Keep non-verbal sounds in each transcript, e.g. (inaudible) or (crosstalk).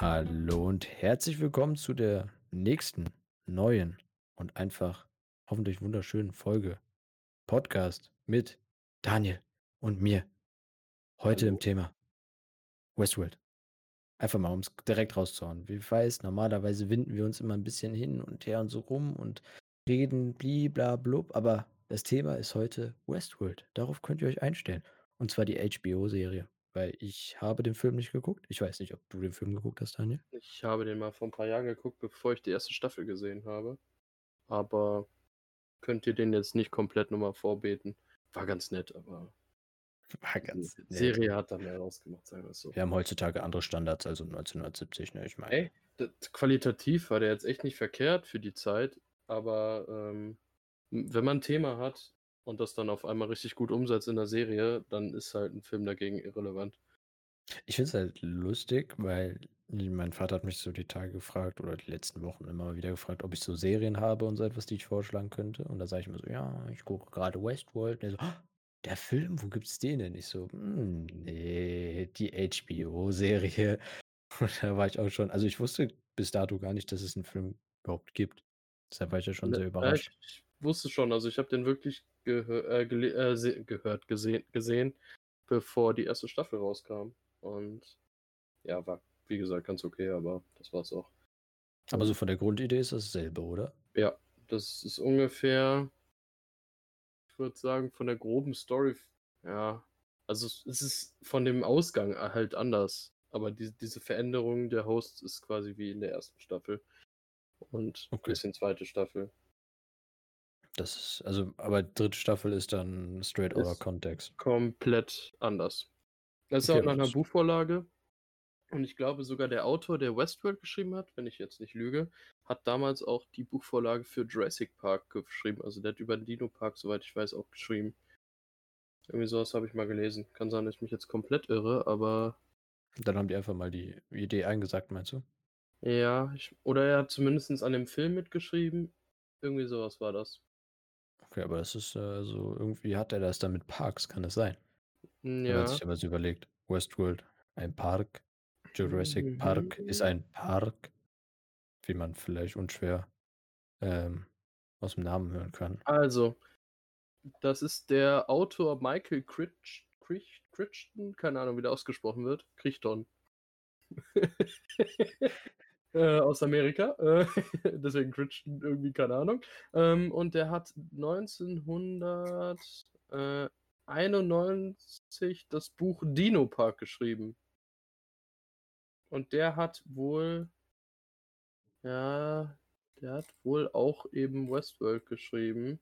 Hallo und herzlich willkommen zu der nächsten neuen und einfach hoffentlich wunderschönen Folge Podcast mit Daniel und mir. Heute im Hallo. Thema Westworld. Einfach mal, um es direkt rauszuhauen. Wie weiß, normalerweise winden wir uns immer ein bisschen hin und her und so rum und reden bliblablub, aber das Thema ist heute Westworld. Darauf könnt ihr euch einstellen. Und zwar die HBO-Serie, weil ich habe den Film nicht geguckt. Ich weiß nicht, ob du den Film geguckt hast, Daniel. Ich habe den mal vor ein paar Jahren geguckt, bevor ich die erste Staffel gesehen habe. Aber könnt ihr den jetzt nicht komplett nochmal vorbeten. War ganz nett, aber (laughs) War die ganz nett. Serie hat da mehr rausgemacht, sagen wir es so. Wir haben heutzutage andere Standards als um 1970, ne? Ich meine. Ey, qualitativ war der jetzt echt nicht verkehrt für die Zeit, aber ähm, wenn man ein Thema hat und das dann auf einmal richtig gut umsetzt in der Serie, dann ist halt ein Film dagegen irrelevant. Ich finde es halt lustig, weil mein Vater hat mich so die Tage gefragt oder die letzten Wochen immer wieder gefragt, ob ich so Serien habe und so etwas, die ich vorschlagen könnte. Und da sage ich immer so, ja, ich gucke gerade Westworld. Und er so, "Ah, der Film, wo gibt's den denn? Ich so, "Hm, nee, die HBO-Serie. (laughs) Und da war ich auch schon, also ich wusste bis dato gar nicht, dass es einen Film überhaupt gibt. Deshalb war ich ja schon Ne, sehr äh, überrascht. ich, ich wusste schon, also ich habe den wirklich gehö äh, gele- äh, gehört, gesehen, gesehen, bevor die erste Staffel rauskam. Und ja, war wie gesagt ganz okay, aber das war's auch. Aber so von der Grundidee ist das dasselbe, oder? Ja, das ist ungefähr, ich würde sagen, von der groben Story, ja, also es ist von dem Ausgang halt anders. Aber die, diese Veränderung der Hosts ist quasi wie in der ersten Staffel. Und ein Okay. bisschen zweite Staffel. Das ist, also, aber dritte Staffel ist dann straight out of context. komplett anders. Das ist Okay, auch nach einer Buchvorlage. Und ich glaube sogar der Autor, der Westworld geschrieben hat, wenn ich jetzt nicht lüge, hat damals auch die Buchvorlage für Jurassic Park geschrieben. Also der hat über den Dino Park, soweit ich weiß, auch geschrieben. Irgendwie sowas habe ich mal gelesen. Kann sein, dass ich mich jetzt komplett irre, aber Dann haben die einfach mal die Idee eingesagt, meinst du? ja, ich, oder er hat zumindest an dem Film mitgeschrieben. Irgendwie sowas war das. Okay, aber das ist äh, so, irgendwie hat er das dann mit Parks, kann das sein? Wenn man Ja. sich aber so überlegt. Westworld, ein Park. Jurassic Mhm. Park ist ein Park, wie man vielleicht unschwer ähm, aus dem Namen hören kann. Also, das ist der Autor Michael Critch, Critch, Crichton, keine Ahnung, wie der ausgesprochen wird. Crichton. (laughs) äh, aus Amerika. Äh, (laughs) deswegen Crichton irgendwie, keine Ahnung. Ähm, und der hat 1991 das Buch Dino Park geschrieben. Und der hat wohl, ja, der hat wohl auch eben Westworld geschrieben.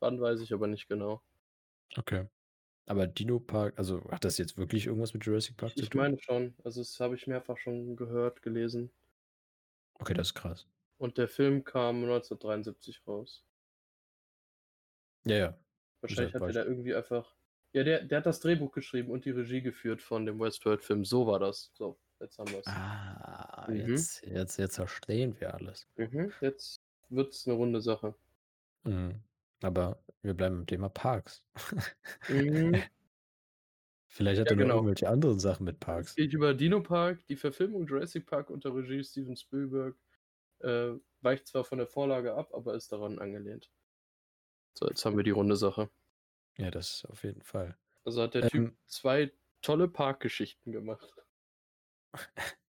Wann weiß ich aber nicht genau. Okay. Aber Dino Park, also hat das jetzt wirklich irgendwas mit Jurassic Park Ich, zu ich tun? meine schon. Also das habe ich mehrfach schon gehört, gelesen. Okay, das ist krass. Und der Film kam 1973 raus. Ja, ja. Wahrscheinlich hat er da irgendwie einfach. Ja, der, der hat das Drehbuch geschrieben und die Regie geführt von dem Westworld-Film. So war das. So, jetzt haben wir es. Ah, Mhm. jetzt, jetzt, jetzt verstehen wir alles. Mhm, jetzt wird's eine runde Sache. Mhm. Aber wir bleiben im Thema Parks. Mhm. (laughs) Vielleicht hat Ja, er noch genau. irgendwelche anderen Sachen mit Es Parks. geht über Dino Park, die Verfilmung Jurassic Park unter Regie Steven Spielberg. Äh, weicht zwar von der Vorlage ab, aber ist daran angelehnt. So, jetzt haben wir die runde Sache. Ja, das auf jeden Fall. Also hat der Typ Ähm, zwei tolle Parkgeschichten gemacht. (laughs)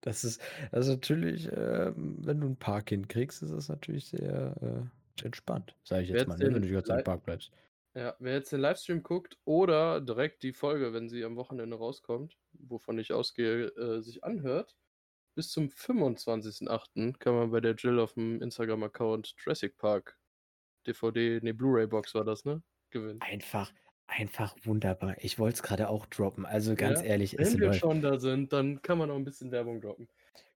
das ist, das ist natürlich, ähm, wenn du ein Park hinkriegst, ist das natürlich sehr äh, entspannt, sage ich Wer jetzt mal, jetzt ne? wenn du die ganze Zeit im Park bleibst. Ja, wer jetzt den Livestream guckt oder direkt die Folge, wenn sie am Wochenende rauskommt, wovon ich ausgehe, äh, sich anhört, bis zum 25.08. kann man bei der Jill auf dem Instagram-Account Jurassic Park DVD, ne, Blu-ray-Box war das, ne? Gewinnen. Einfach, einfach wunderbar. Ich wollte es gerade auch droppen. Also ganz Ja, ehrlich, es Wenn wir läuft. schon da sind, dann kann man auch ein bisschen Werbung droppen.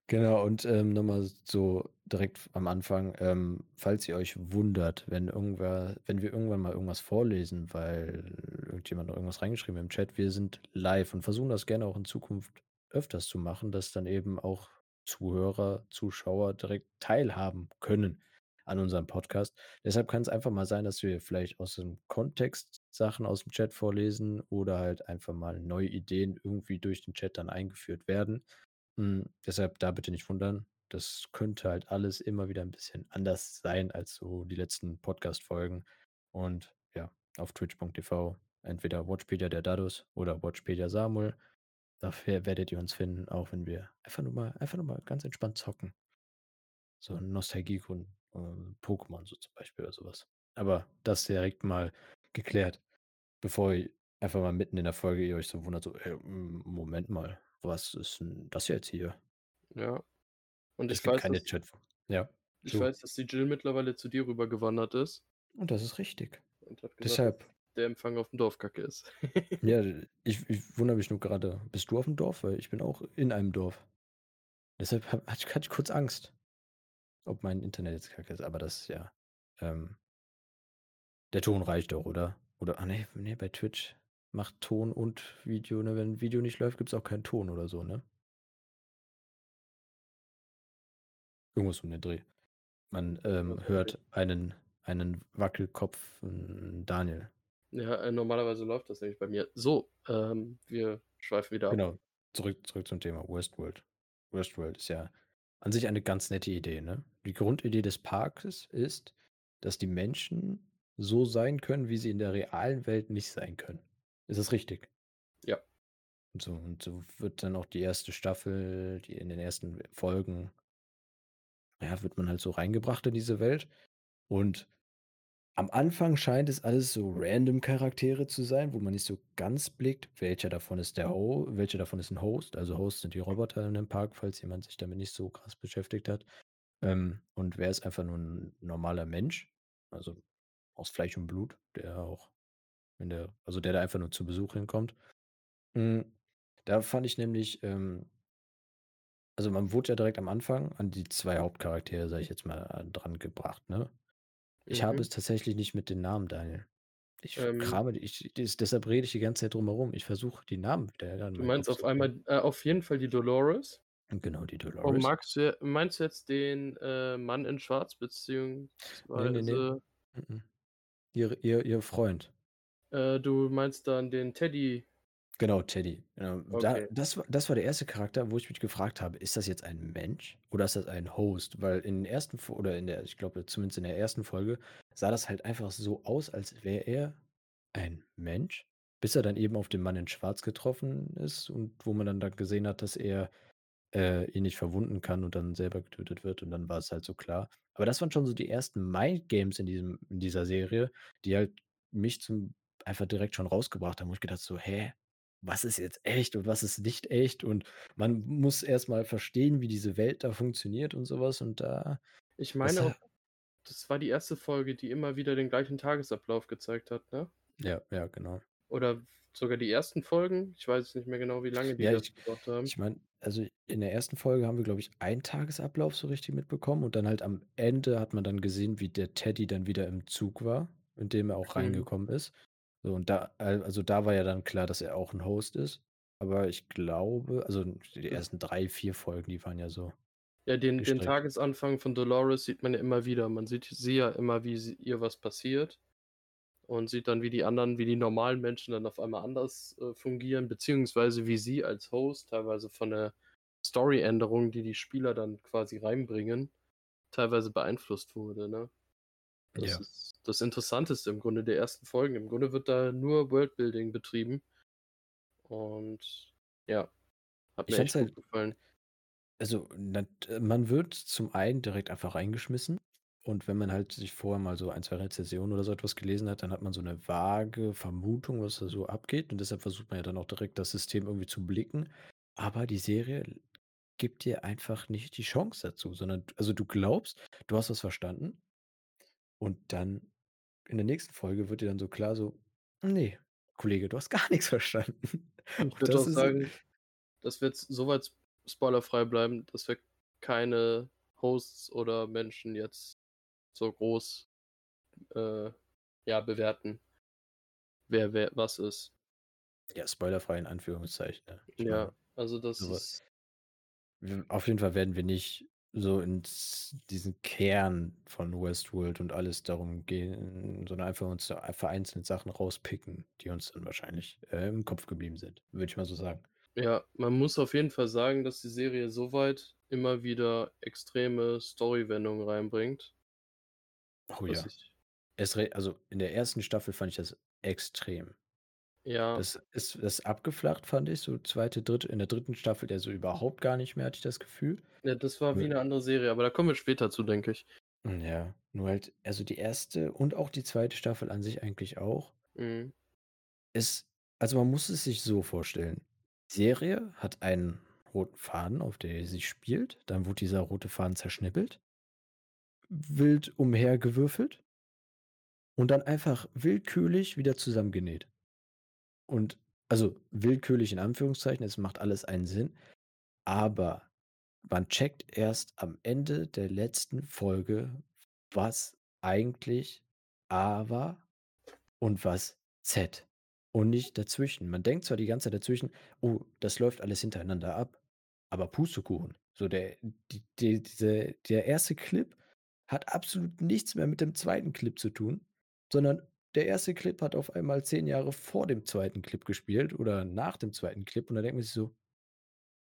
Genau, und ähm, nochmal so direkt am Anfang, ähm, falls ihr euch wundert, wenn irgendwer, wenn wir irgendwann mal irgendwas vorlesen, weil irgendjemand noch irgendwas reingeschrieben im Chat, wir sind live und versuchen das gerne auch in Zukunft öfters zu machen, dass dann eben auch Zuhörer, Zuschauer direkt teilhaben können an unserem Podcast. Deshalb kann es einfach mal sein, dass wir vielleicht aus dem Kontext Sachen aus dem Chat vorlesen oder halt einfach mal neue Ideen irgendwie durch den Chat dann eingeführt werden. Hm, deshalb da bitte nicht wundern. Das könnte halt alles immer wieder ein bisschen anders sein als so die letzten Podcast-Folgen. Und ja, auf twitch.tv entweder Watchpedia der Dadus oder Watchpedia Samuel. Dafür werdet ihr uns finden, auch wenn wir einfach nur mal einfach nur mal ganz entspannt zocken. So 'n Nostalgiegrund, äh, Pokémon so zum Beispiel oder sowas. Aber das direkt mal geklärt, bevor ihr einfach mal mitten in der Folge ihr euch so wundert, so: „Äh, hm, Moment mal, was ist 'n das jetzt hier?“ Ja. Und ich gibt weiß, keine dass Chat ja, ich so. weiß, dass die Jill mittlerweile zu dir rübergewandert ist Und das ist richtig. gesagt, Deshalb der Empfang auf'm Dorf kacke ist. (laughs) ja, ich ich wundere mich nur grade. Bist du auf'm Dorf? Weil ich bin auch in einem Dorf. Deshalb hatte ich hatte ich kurz Angst, ob mein Internet jetzt kacke ist, aber das ist ja, ähm der Ton reicht doch, oder? Oder ah ne, ne, bei Twitch macht Ton und Video, ne? Wenn Video nicht läuft, gibt's auch keinen Ton oder so, ne? Irgendwas um den Dreh. Man, ähm, hört einen einen Wackelkopf Daniel. Ja, äh, normalerweise läuft das nämlich bei mir. So, ähm, wir schweifen wieder ab. Genau, zurück zurück zum Thema Westworld. Westworld ist ja an sich eine ganz nette Idee, ne? Die Grundidee des Parkes ist, dass die Menschen so sein können, wie sie in der realen Welt nicht sein können. Ist das richtig? Ja. Und so und so wird dann auch die erste Staffel, die in den ersten Folgen ja, wird man halt so reingebracht in diese Welt. Und am Anfang scheint es alles so random Charaktere zu sein, wo man nicht so ganz blickt, welcher davon ist der Ho welcher davon ist 'n Host. Also, Host sind die Roboter in dem Park, falls jemand sich damit nicht so krass beschäftigt hat. Ähm, und wer ist einfach nur 'n normaler Mensch, also aus Fleisch und Blut, der auch in der also der da einfach nur zu Besuch hinkommt. Hm, da fand ich nämlich, ähm also man wurde ja direkt am Anfang an die 2 Hauptcharaktere, sage ich jetzt mal, äh, dran gebracht, ne? Ich habe Mhm. es tatsächlich nicht mit den Namen, Daniel. Ich Ähm krame die ich des deshalb rede ich die ganze Zeit drum herum. Ich versuche, die Namen wieder in Du meinen meinst Kopf auf zu kriegen. einmal äh, auf jeden Fall die Dolores. Genau, die Und Dolores. magst du meinst du jetzt den, äh, Mann in Schwarz Ne, ne, ne. beziehungsweise Mm. Ihr ihr ihr Freund. Äh, du meinst dann den Teddy? Genau, Teddy. Da Okay. das war das war der 1. Charakter, wo ich mich gefragt habe: „Ist das jetzt ein Mensch oder ist das ein Host?“ Weil in den ersten oder in der ich glaube, zumindest in der 1. Folge sah das halt einfach so aus, als wäre er ein Mensch, bis er dann eben auf den Mann in Schwarz getroffen ist und wo man dann da gesehen hat, dass er, äh, ihn nicht verwunden kann und dann selber getötet wird und dann war es halt so klar. Aber das waren schon so die ersten Mindgames in diesem in dieser Serie, die halt mich zum einfach direkt schon rausgebracht haben, wo ich gedacht so: „Hä, was ist jetzt echt und was ist nicht echt?“ Und man muss erst mal verstehen, wie diese Welt da funktioniert und so was und da Ich meine auch, das war die 1. Folge, die immer wieder den gleichen Tagesablauf gezeigt hat, ne? Ja, ja, genau. Oder sogar die ersten Folgen? Ich weiß es nicht mehr genau, wie lange die Ja, das ich gebraucht haben. ich meine, also in der 1. Folge haben wir, glaube ich, einen Tagesablauf so richtig mitbekommen und dann halt am Ende hat man dann gesehen, wie der Teddy dann wieder im Zug war, in dem er auch Mhm. reingekommen ist. So und da al also da war ja dann klar, dass er auch 'n Host ist. Aber ich glaube also die ersten 3, 4 Folgen, die waren ja so Ja, den den. Tagesanfang von Dolores sieht man ja immer wieder. Man sieht sie ja immer, wie sie ihr was passiert und sieht dann, wie die anderen wie die normalen Menschen dann auf einmal anders, äh, fungieren, beziehungsweise wie sie als Host teilweise von der Storyänderung, die die Spieler dann quasi reinbringen, teilweise beeinflusst wurde, ne? Das Ja. ist das Interessanteste im Grunde der ersten Folgen. Im Grunde wird da nur Worldbuilding betrieben. Und ja, hat mir echt gut halt gefallen. also man wird zum einen direkt einfach reingeschmissen und wenn man halt sich vorher mal so 1, 2 Rezensionen oder so etwas gelesen hat, dann hat man so 'ne vage Vermutung, was da so abgeht und deshalb versucht man ja dann auch direkt das System irgendwie zu blicken. Aber die Serie gibt dir einfach nicht die Chance dazu, sondern also du glaubst, du hast was verstanden und dann in der nächsten Folge wird dir dann so klar so: „Ne, Kollege, du hast (laughs) gar nix verstanden.“ Ich würde das auch sagen, dass wir jetzt so weit s spoilerfrei bleiben, dass wir keine Hosts oder Menschen jetzt so groß, äh, ja, bewerten wer wer was ist. Ja, spoilerfrei in Anführungszeichen? Ich Ja, meine, also das ist auf jeden Fall werden wir nicht so ins diesen Kern von Westworld und alles darum gehen, sondern einfach uns vereinzelt Sachen rauspicken, die uns dann wahrscheinlich, äh, im Kopf geblieben sind, würde ich mal so sagen. Ja, man muss auf jeden Fall sagen, dass die Serie soweit immer wieder extreme Storywendungen reinbringt. Oh ja. ich also, in der ersten Staffel fand ich das extrem. Ja, Das ist das ist abgeflacht, fand ich, so zweite, dritte in der dritten Staffel ja so überhaupt gar nicht mehr, hatte ich das Gefühl. ja, das war wie Nur 'ne andere Serie, aber da kommen wir später zu, denke ich. hm, ja, nur halt also, die erste und auch die zweite Staffel an sich eigentlich auch, Mhm. ist also, man muss es sich so vorstellen. Die Serie hat einen roten Faden, auf der sie spielt, dann wurde dieser rote Faden zerschnippelt, wild umhergewürfelt und dann einfach willkürlich wieder zusammengenäht. Und also, willkürlich in Anführungszeichen, es macht alles einen Sinn, aber man checkt erst am Ende der letzten Folge, was eigentlich A war und was Z und nicht dazwischen. Man denkt zwar die ganze Zeit dazwischen: „Oh, das läuft alles hintereinander ab“, aber Pustekuchen. So der die die diese der erste Clip hat absolut nichts mehr mit dem zweiten Clip zu tun, sondern der erste Clip hat auf einmal 10 Jahre vor dem zweiten Clip gespielt oder nach dem zweiten Clip und da denkt man sich so: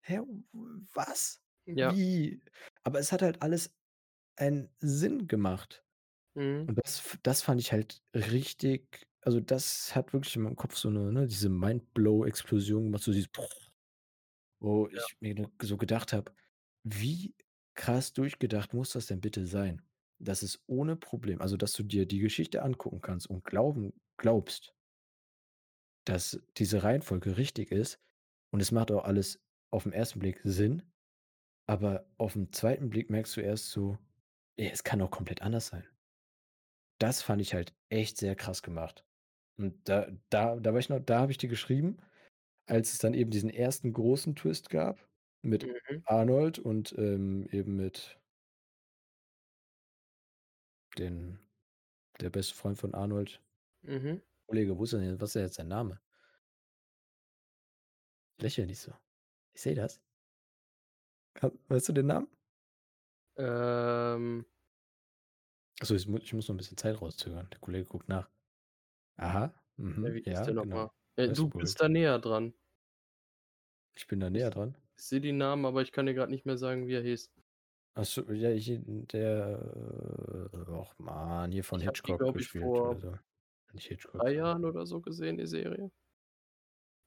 „Hä, was? Ja. Wie?“ Aber es hat halt alles einen Sinn gemacht. Mhm. Und das das fand ich halt richtig also, das hat wirklich in meinem Kopf so 'ne ne, diese Mindblow-Explosion gemacht, so dieses (laughs) wo Ja. ich mir so gedacht habe: „Wie krass durchgedacht muss das denn bitte sein, dass es ohne Problem also, dass du dir die Geschichte angucken kannst und glauben glaubst, dass diese Reihenfolge richtig ist und es macht auch alles auf'n ersten Blick Sinn, aber auf'n zweiten Blick merkst du erst so: „Ja, es kann auch komplett anders sein.“ Das fand ich halt echt sehr krass gemacht. Und da da da war ich noch da habe ich dir geschrieben, als es dann eben diesen ersten großen Twist gab mit Mhm. Arnold und, ähm, eben mit den der beste Freund von Arnold. Mhm. Kollege, wo ist denn jetzt was ist denn jetzt sein Name? Lächel nicht so. Ich sehe das. Weißt du den Namen? Ähm, Achso, ich ich muss noch 'n bisschen Zeit rauszögern. Der Kollege guckt nach. Aha, ja, mhm, wie ja, der noch genau. mal? Äh, du bist da näher dran. Ich bin da näher dran. ich sehe die Namen, aber ich kann dir grad nicht mehr sagen, wie er hieß. Ach so, ja, hier der äh, och man, hier von Ich die, Hitchcock ich, gespielt oder vor so. Nicht Hitchcock, 3 sondern Jahren oder so gesehen, die Serie.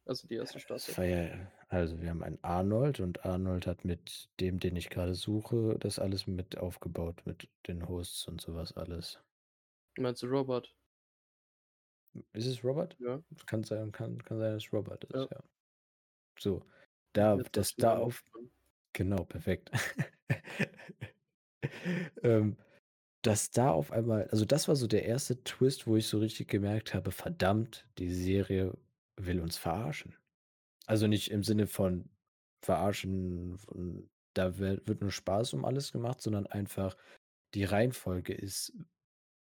Also, die erste Staffel. ja also, wir haben einen Arnold und Arnold hat mit dem, den ich grade suche, das alles mit aufgebaut mit den Hosts und so was alles. Meinst du Robert? Ist es Robert? Ja, Kann sein kann kann sein, dass es Robert ist, ja. ja. So, da Jetzt ich das da auf genau, perfekt. (laughs) Ähm, dass da auf einmal also, das war so der erste Twist, wo ich so richtig gemerkt habe: „Verdammt, die Serie will uns verarschen.“ Also, nicht im Sinne von verarschen von da wird nur Spaß um alles gemacht, sondern einfach die Reihenfolge ist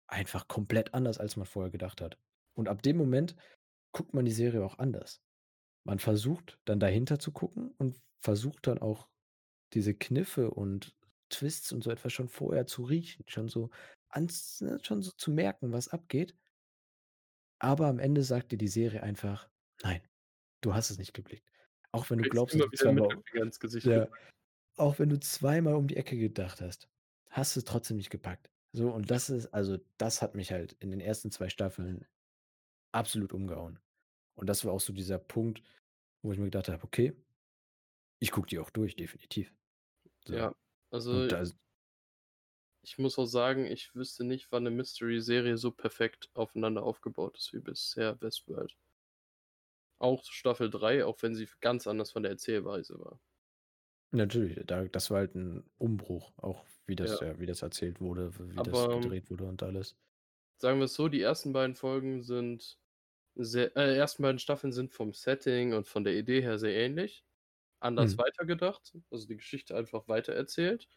einfach komplett anders, als man vorher gedacht hat. Und ab dem Moment guckt man die Serie auch anders. Man versucht dann dahinter zu gucken und versucht dann auch diese Kniffe und Twists und so etwas schon vorher zu riechen, schon so ans ne, schon so zu merken, was abgeht. Aber am Ende sagt dir die Serie einfach: „Nein, du hast es nicht geblickt.“ Auch wenn du glaubst, dass du zweimal ja, auch wenn du zweimal um die Ecke gedacht hast, hast du's trotzdem nicht gepackt. So, und das ist also, das hat mich halt in den ersten 2 Staffeln absolut umgehauen. Und das war auch so dieser Punkt, wo ich mir gedacht habe: „Okay, ich gucke die auch durch, definitiv.“ So. Ja, also Ich muss auch sagen, ich wüsste nicht, wann 'ne Mystery-Serie so perfekt aufeinander aufgebaut ist wie bisher Westworld. Auch Staffel 3, auch wenn sie ganz anders von der Erzählweise war. natürlich, da das war halt 'n Umbruch, auch wie das Ja, ja wie das erzählt wurde, wie das aber, ähm, gedreht wurde und alles. sagen wir's so, die ersten beiden Folgen sind sehr äh, ersten beiden Staffeln sind vom Setting und von der Idee her sehr ähnlich, anders Mhm. weitergedacht, also die Geschichte einfach weitererzählt.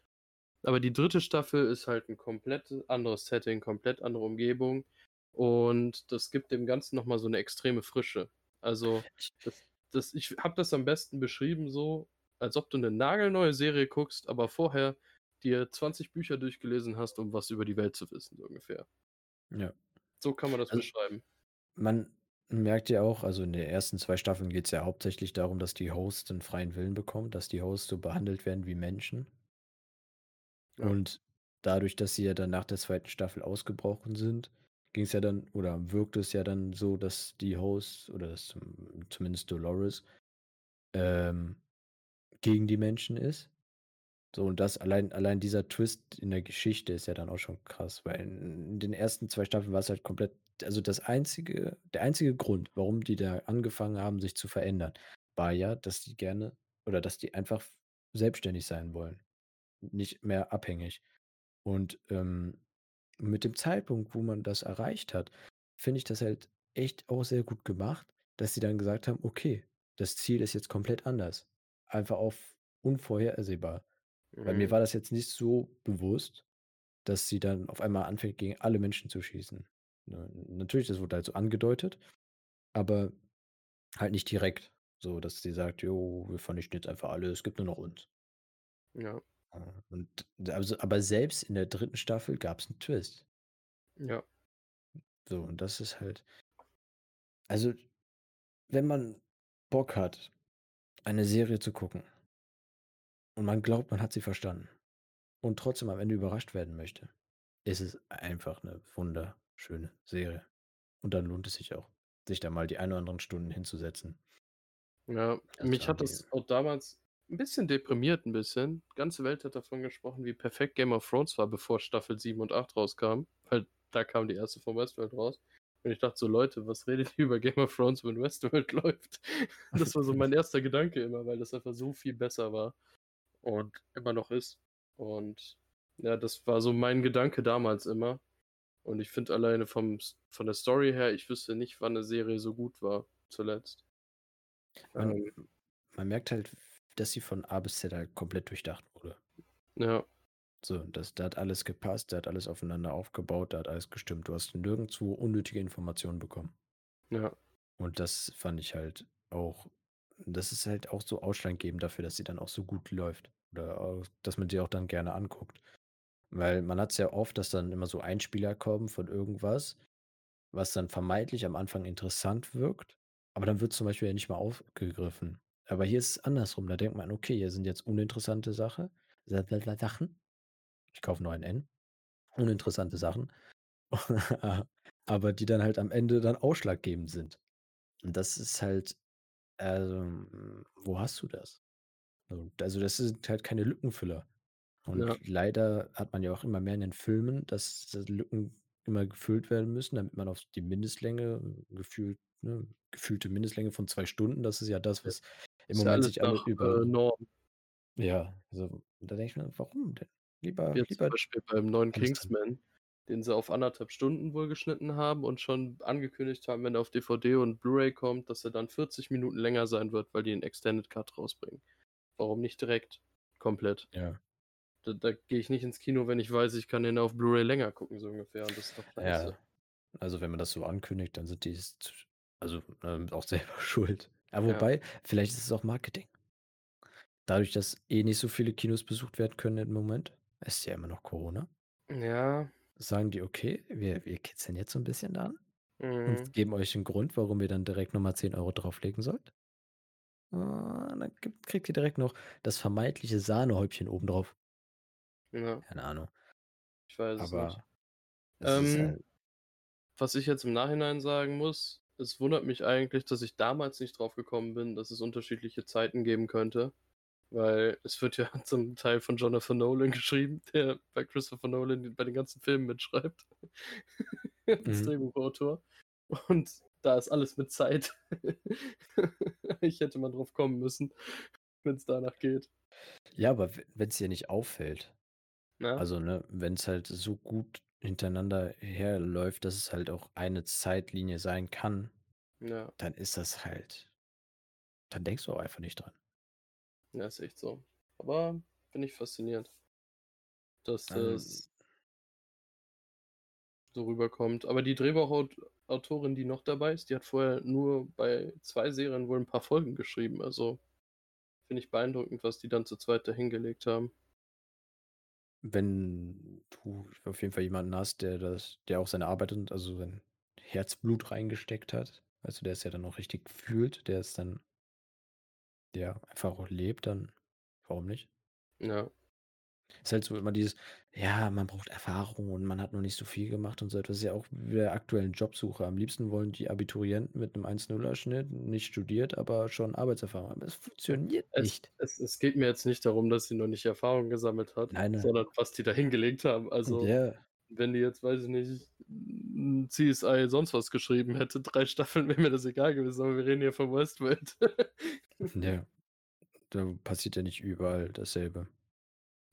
Aber die dritte Staffel ist halt 'n komplett anderes Setting, komplett andere Umgebung und das gibt dem Ganzen noch mal so 'ne extreme Frische. Also, das das ich habe das am besten beschrieben so, als ob du 'ne nagelneue Serie guckst, aber vorher dir 20 Bücher durchgelesen hast, um was über die Welt zu wissen, so ungefähr. ja. So kann man das Also, beschreiben. man merkt ihr auch, also in den ersten 2 Staffeln geht's ja hauptsächlich darum, dass die Hosts 'n freien Willen bekommen, dass die Hosts so behandelt werden wie Menschen. Ja. Und dadurch, dass sie ja dann nach der 2. Staffel ausgebrochen sind, ging's ja dann oder wirkte es ja dann so, dass die Hosts oder zum zumindest Dolores, ähm, gegen die Menschen ist. So und das allein allein dieser Twist in der Geschichte ist ja dann auch schon krass, weil in den ersten 2 Staffeln war's halt komplett also das einzige der einzige Grund, warum die da angefangen haben, sich zu verändern, war ja, dass die gerne oder dass die einfach selbstständig sein wollen, nicht mehr abhängig. Und, ähm, mit dem Zeitpunkt, wo man das erreicht hat, finde ich das halt echt auch sehr gut gemacht, dass sie dann gesagt haben: „Okay, das Ziel ist jetzt komplett anders.“ Einfach auf unvorhersehbar. Weil mir Mhm. war das jetzt nicht so bewusst, dass sie dann auf einmal anfängt, gegen alle Menschen zu schießen. Ne, natürlich, das wurde halt so angedeutet, aber halt nicht direkt, so dass sie sagt: „Jo, wir vernichten jetzt einfach alle, es gibt nur noch uns.“ Ja. Ja, und also aber selbst in der 3. Staffel gab's 'n Twist. Ja. So, und das ist halt also, wenn man Bock hat, eine Serie zu gucken und man glaubt, man hat sie verstanden und trotzdem am Ende überrascht werden möchte, ist es einfach 'ne wunderschöne Serie. Und dann lohnt es sich auch, sich da mal die ein oder anderen Stunden hinzusetzen. Ja, Das mich hat die das auch damals 'n bisschen deprimiert 'n bisschen. Ganze Welt hat davon gesprochen, wie perfekt Game of Thrones war, bevor Staffel 7 und 8 rauskamen, weil da kam die 1. von Westworld raus. Und ich dachte so: „Leute, was redet ihr über Game of Thrones, wenn Westworld (laughs) läuft?“ Das war so mein (laughs) 1. Gedanke immer, weil das einfach so viel besser war und immer noch ist. Und ja, das war so mein Gedanke damals immer. Und ich finde alleine vom von der Story her, ich wüsste nicht, wann 'ne Serie so gut war zuletzt. Man Ähm. man merkt halt, dass sie von A bis Z halt komplett durchdacht wurde. Ja. So, das da hat alles gepasst, da hat alles aufeinander aufgebaut, da hat alles gestimmt. Du hast nirgendwo unnötige Informationen bekommen. Ja. Und das fand ich halt auch das ist halt auch so ausschlaggebend dafür, dass sie dann auch so gut läuft oder au dass man die auch dann gerne anguckt. Weil man hat's ja oft, dass dann immer so Einspieler kommen von irgendwas, was dann vermeintlich am Anfang interessant wirkt, aber dann wird's zum Beispiel ja nicht mal aufgegriffen. Aber hier ist es andersrum, da denkt man: „Okay, hier sind jetzt uninteressante Sache Sa Sa Sa Sachen.“ Ich kaufe nur ein N. Uninteressante Sachen, (laughs) aber die dann halt am Ende dann ausschlaggebend sind. Und das ist halt also, hm, wo hast du das? Und also, das sind halt keine Lückenfüller. Ja. Und leider hat man ja auch immer mehr in den Filmen, dass Lücken immer gefüllt werden müssen, damit man auf die Mindestlänge gefühlt ne, gefühlte Mindestlänge von 2 Stunden, das ist ja das, Ja. was im Ist ja Moment alles sich alle nach, über äh, Norm. Ja, also, da denke ich mir: „Warum denn? Lieber Wie jetzt zum lieber Beispiel beim neuen alles drin.“ Kingsman, den sie auf 1 1/2 Stunden wohl geschnitten haben und schon angekündigt haben, wenn er auf DVD und Blu-ray kommt, dass er dann 40 Minuten länger sein wird, weil die 'n Extended Cut rausbringen. Warum nicht direkt komplett? Ja. Da da gehe ich nicht ins Kino, wenn ich weiß, ich kann den auf Blu-ray länger gucken, so ungefähr und das ist doch scheiße. Ja, also, wenn man das so ankündigt, dann sind die also, ähm, (laughs) auch selber (laughs) schuld. Ja, Ja. wobei, vielleicht ist es auch Marketing. Dadurch, dass eh nicht so viele Kinos besucht werden können im Moment, ist ja immer noch Corona Ja. sagen die: „Okay, wir wir kitzeln jetzt so 'n bisschen daran und Mhm. geben euch 'n Grund, warum ihr dann direkt noch mal 10 € drauflegen sollt.“ Ah, dann kriegt ihr direkt noch das vermeintliche Sahnehäubchen obendrauf. Ja. Keine Ahnung. Ich weiß es nicht. Aber es Ähm halt was ich jetzt im Nachhinein sagen muss, es wundert mich eigentlich, dass ich damals nicht drauf gekommen bin, dass es unterschiedliche Zeiten geben könnte, weil es wird ja (laughs) zum Teil von Jonathan Nolan geschrieben, der bei Christopher Nolan bei den ganzen Filmen mitschreibt (laughs) als Mhm. Drehbuchautor. Und da ist alles mit Zeit. (laughs) Eigentlich hätte man drauf kommen müssen, wenn's danach geht. Ja, aber we wenn's dir nicht auffällt, Ja. also, ne, wenn's halt so gut hintereinander herläuft, dass es halt auch eine Zeitlinie sein kann, Ja. dann ist das halt dann denkst du auch einfach nicht dran. Ja, ist echt so. Aber finde ich faszinierend. Dass Ähm das so rüberkommt. Aber die Drehbuchaut Autorin, die noch dabei ist, die hat vorher nur bei 2 Serien wohl 'n paar Folgen geschrieben. Also, finde ich beeindruckend, was die dann zu zweit da hingelegt haben. Wenn du auf jeden Fall jemanden hast, der das der auch seine Arbeit und also, sein Herzblut reingesteckt hat du, der es ja dann auch richtig fühlt, der es dann ja, einfach auch lebt, dann warum nicht? Ja. Ist halt so immer dieses, ja, man braucht Erfahrung und man hat noch nicht so viel gemacht und so etwas. Ist ja auch wie der aktuellen Jobsuche. Am liebsten wollen die Abiturienten mit einem 1,0er Schnitt, nicht studiert, aber schon Arbeitserfahrung haben. Es funktioniert Es nicht. es es geht mir jetzt nicht darum, dass sie noch nicht Erfahrung gesammelt hat, Nein, nein. sondern was die da hingelegt haben. Also, Ja. wenn die jetzt, weiß ich nicht, CSI sonst was geschrieben hätte, 3 Staffeln, wäre mir das egal gewesen, aber wir reden hier von Westworld. Ja. Da passiert ja nicht überall dasselbe.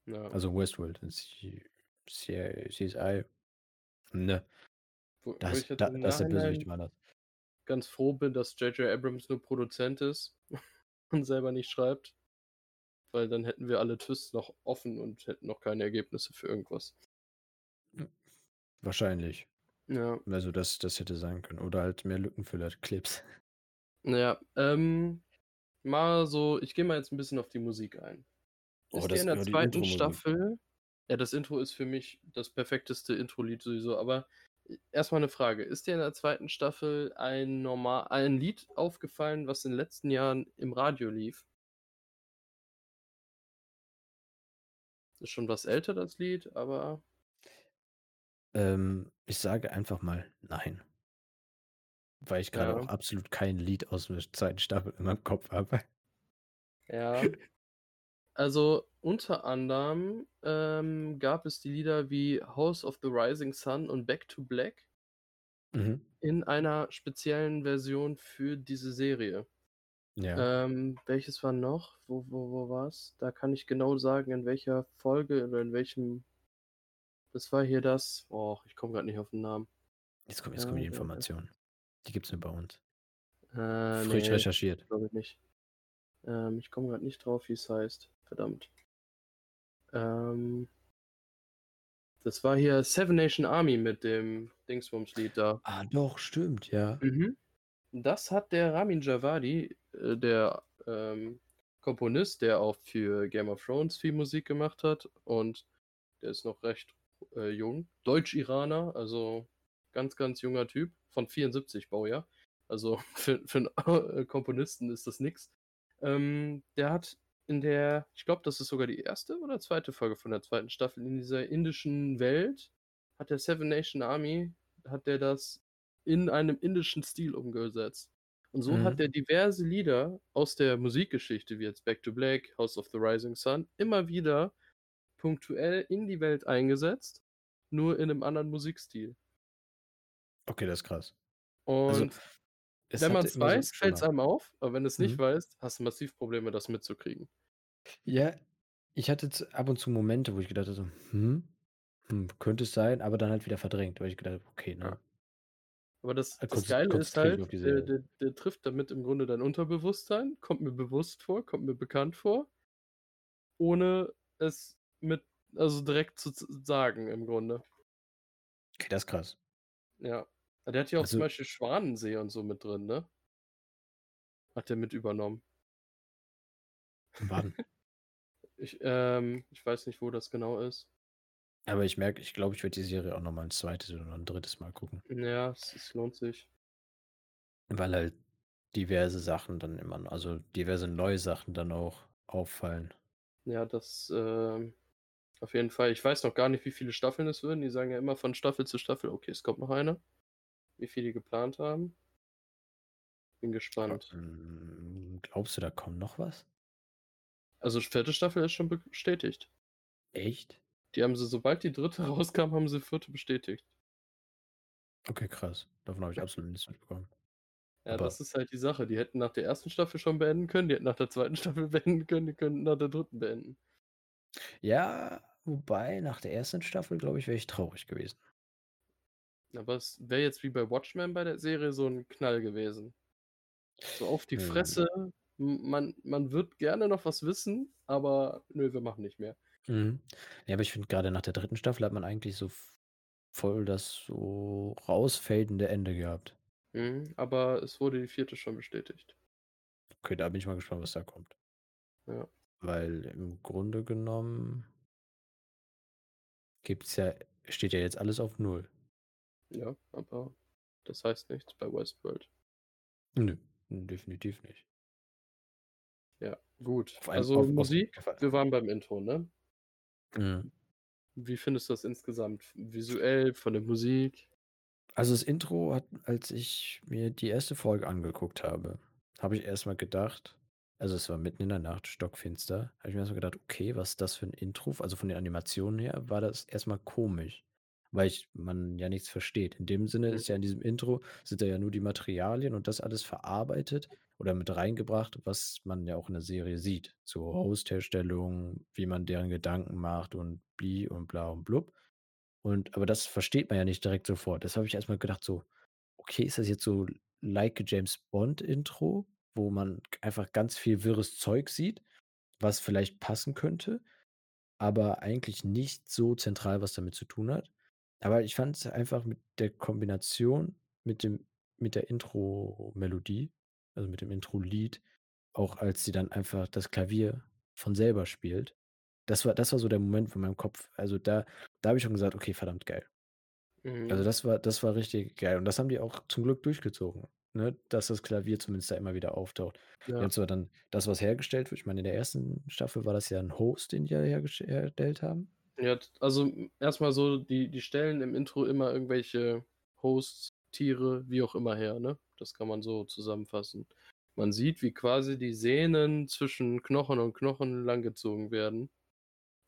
Ja. Also Westworld, C CSI, ne? Wo wo Da ich ist der Bösewicht woanders. ganz froh bin, dass J. J. Abrams nur Produzent ist (laughs) und selber nicht schreibt. Weil dann hätten wir alle Twists noch offen und hätten noch keine Ergebnisse für irgendwas. Wahrscheinlich. Ja. Also, das das hätte sein können. Oder halt mehr Lückenfüller-Clips. Ja, ähm, mal so ich gehe mal jetzt 'n bisschen auf die Musik ein. Oh, Ist dir das in der ja, die 2. Intro-Musik. Staffel ja, das Intro ist für mich das perfekteste Intro-Lied sowieso, aber e erst mal 'ne Frage. Ist dir in der 2. Staffel ein norma ein Lied aufgefallen, was in den letzten Jahren im Radio lief? Ist schon was älter, das Lied, aber Ähm, ich sage einfach mal nein. Weil ich auch Ja. absolut kein Lied aus der 2. Staffel in meinem Kopf habe. Ja. (laughs) Also, unter anderem, ähm, gab es die Lieder wie „House of the Rising Sun“ und „Back to Black“ Mhm. in einer speziellen Version für diese Serie. Ja. Ähm, welches war noch? Wo wo wo war's? Da kann ich genau sagen, in welcher Folge oder in welchem das war hier das oh, ich komme grad nicht auf 'n Namen. Jetzt kommen jetzt kommen die Informationen. Die gibt's nur bei uns. Äh, Frisch ne, recherchiert. glaube ich nicht. Ähm, ich komme grad nicht drauf, wie's heißt. Verdammt. Ähm das war hier „Seven Nation Army“ mit dem Dingsbums-Lied da. Ah, doch, stimmt, ja. Mhm. Das hat der Ramin Djawadi, äh, der, ähm, Komponist, der auch für „Game of Thrones“ viel Musik gemacht hat und der ist noch recht, äh, jung. Deutsch-Iraner, also ganz, ganz junger Typ, von 74 Baujahr. Also (laughs) für für 'n äh, Komponisten ist das nix. Ähm, der hat in der ich glaube, das ist sogar die 1. oder 2. Folge von der 2. Staffel in dieser indischen Welt hat der „Seven Nation Army“ hat der das in einem indischen Stil umgesetzt. Und so hat Mhm. der diverse Lieder aus der Musikgeschichte, wie jetzt „Back to Black“, „House of the Rising Sun“ immer wieder punktuell in die Welt eingesetzt, nur in 'nem anderen Musikstil. Okay, das ist krass. Also, Und es wenn hatte man's immer so 'n weiß, fällt's Schimmer. einem auf, aber wenn du's nicht Mhm. weißt, hast du massiv Probleme, das mitzukriegen. Ja, ich hatte ab und zu Momente, wo ich gedacht habe so: „Hm, hm, könnte es sein“, aber dann halt wieder verdrängt, weil ich gedacht habe: „Okay, ne?“ Aber das Äh, das konz Geile ist konzentriere mich halt, der der der trifft damit im Grunde dein Unterbewusstsein, kommt mir bewusst vor, kommt mir bekannt vor ohne es mit also direkt zu sagen im Grunde. Okay, das ist krass. Ja. Der hat ja auch zum Also Beispiel „Schwanensee“ und so mit drin, ne? Hat der mit übernommen. Wann? (laughs) Ich, ähm ich weiß nicht, wo das genau ist. Aber ich merke ich glaube, ich werde die Serie auch noch mal 'n 2. oder 'n 3. Mal gucken. Ja, es es lohnt sich. Weil halt diverse Sachen dann immer also diverse neue Sachen dann auch auffallen. Ja, das, ähm auf jeden Fall. Ich weiß noch gar nicht, wie viele Staffeln es werden. Die sagen ja immer von Staffel zu Staffel: „Okay, es kommt noch eine.“ Wie viel die geplant haben. Bin gespannt. hm, glaubst du, da kommt noch was? Also 4. Staffel ist schon bestätigt. Echt? Die haben sie sobald die 3. (laughs) rauskam, haben sie 4. bestätigt. Okay, krass. Davon habe ich absolut nichts mitbekommen. Ja, Aber das ist halt die Sache. Die hätten nach der 1. Staffel schon beenden können, die hätten nach der 2. (laughs) Staffel beenden können, die könnten nach der 3. beenden. Ja, wobei nach der 1. Staffel, glaube ich, wäre ich traurig gewesen. Aber es wäre jetzt wie bei „Watchmen“ bei der Serie so 'n Knall gewesen. So auf die Mhm. Fresse, man man wird gerne noch was wissen, aber nö, wir machen nicht mehr. Mhm. Ja, aber ich finde, grade nach der 3. Staffel hat man eigentlich so voll das so rausfadende Ende gehabt. Mhm, aber es wurde die 4. schon bestätigt. Okay, da bin ich mal gespannt, was da kommt. Ja. Weil im Grunde genommen gibt's ja steht ja jetzt alles auf 0. Ja, aber das heißt nichts bei Westworld. Nö, definitiv nicht. Ja, gut. Auf ein Also auf auf Musik, Fall. wir waren beim Intro, ne? Mhm. Wie findest du das insgesamt? Visuell, von der Musik? Also, das Intro hat als ich mir die erste Folge angeguckt habe, habe ich erst mal gedacht also, es war mitten in der Nacht, stockfinster, habe ich mir erst mal gedacht: „Okay, was ist das für 'n Intro?“ Also, von den Animationen her war das erst mal komisch, weil ich man ja nichts versteht. In dem Sinne ist ja Mhm. in diesem Intro sind da ja nur die Materialien und das alles verarbeitet oder mit reingebracht, was man ja auch in der Serie sieht. So Host-Herstellung, wie man deren Gedanken macht und bli und bla und blub. Und aber das versteht man ja nicht direkt sofort. Das habe ich erst mal gedacht so: „Okay, ist das jetzt so like a James Bond Intro, wo man einfach ganz viel wirres Zeug sieht, was vielleicht passen könnte, aber eigentlich nicht so zentral was damit zu tun hat?“ Aber ich fand's einfach mit der Kombination mit dem mit der Intro-Melodie, also, mit dem Intro-Lied, auch als sie dann einfach das Klavier von selber spielt. Das war das war so der Moment von meinem Kopf. Also, da da habe ich schon gesagt: „Okay, verdammt geil.“ Also, Mhm. das war das war richtig geil und das haben die auch zum Glück durchgezogen, ne, dass das Klavier zumindest da immer wieder auftaucht. Ja. haben zwar dann das, was hergestellt wird ich meine, in der ersten Staffel war das ja 'n Host, den die hergest hergestellt haben. Ja, also, hm, erst mal so, die die stellen im Intro immer irgendwelche Hosts, Tiere, wie auch immer her, ne? Das kann man so zusammenfassen. Man sieht, wie quasi die Sehnen zwischen Knochen und Knochen langgezogen werden.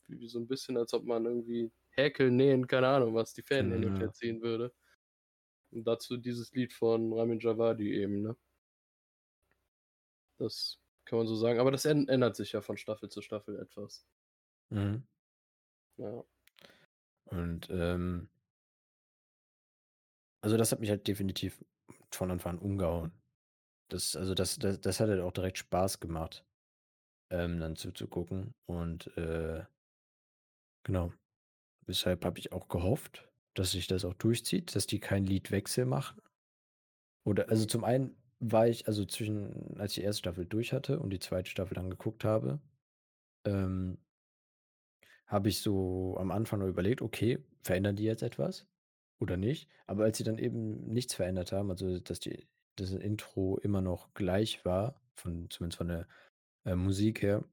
Wie wie so 'n bisschen, als ob man irgendwie häkeln, nähen, keine Ahnung was, die Fäden hin und her ziehen würde. Und dazu dieses Lied von Ramin Djawadi eben, ne? Das kann man so sagen, aber das än ändert sich ja von Staffel zu Staffel etwas. Mhm. Ja. Und, ähm also, das hat mich halt definitiv von Anfang an umgehauen. Das also, das das das hat halt auch direkt Spaß gemacht, ähm, dann zuzugucken und, äh genau. Deshalb habe ich auch gehofft, dass sich das auch durchzieht, dass die keinen Liedwechsel machen. Oder also, zum einen war ich also, zwischen als ich die 1. Staffel durch hatte und die 2. Staffel dann geguckt habe, ähm habe ich so am Anfang nur überlegt: „Okay, verändern die jetzt etwas oder nicht?“ Aber als sie dann eben nichts verändert haben, also, dass die das Intro immer noch gleich war, von zumindest von der, äh, Musik her,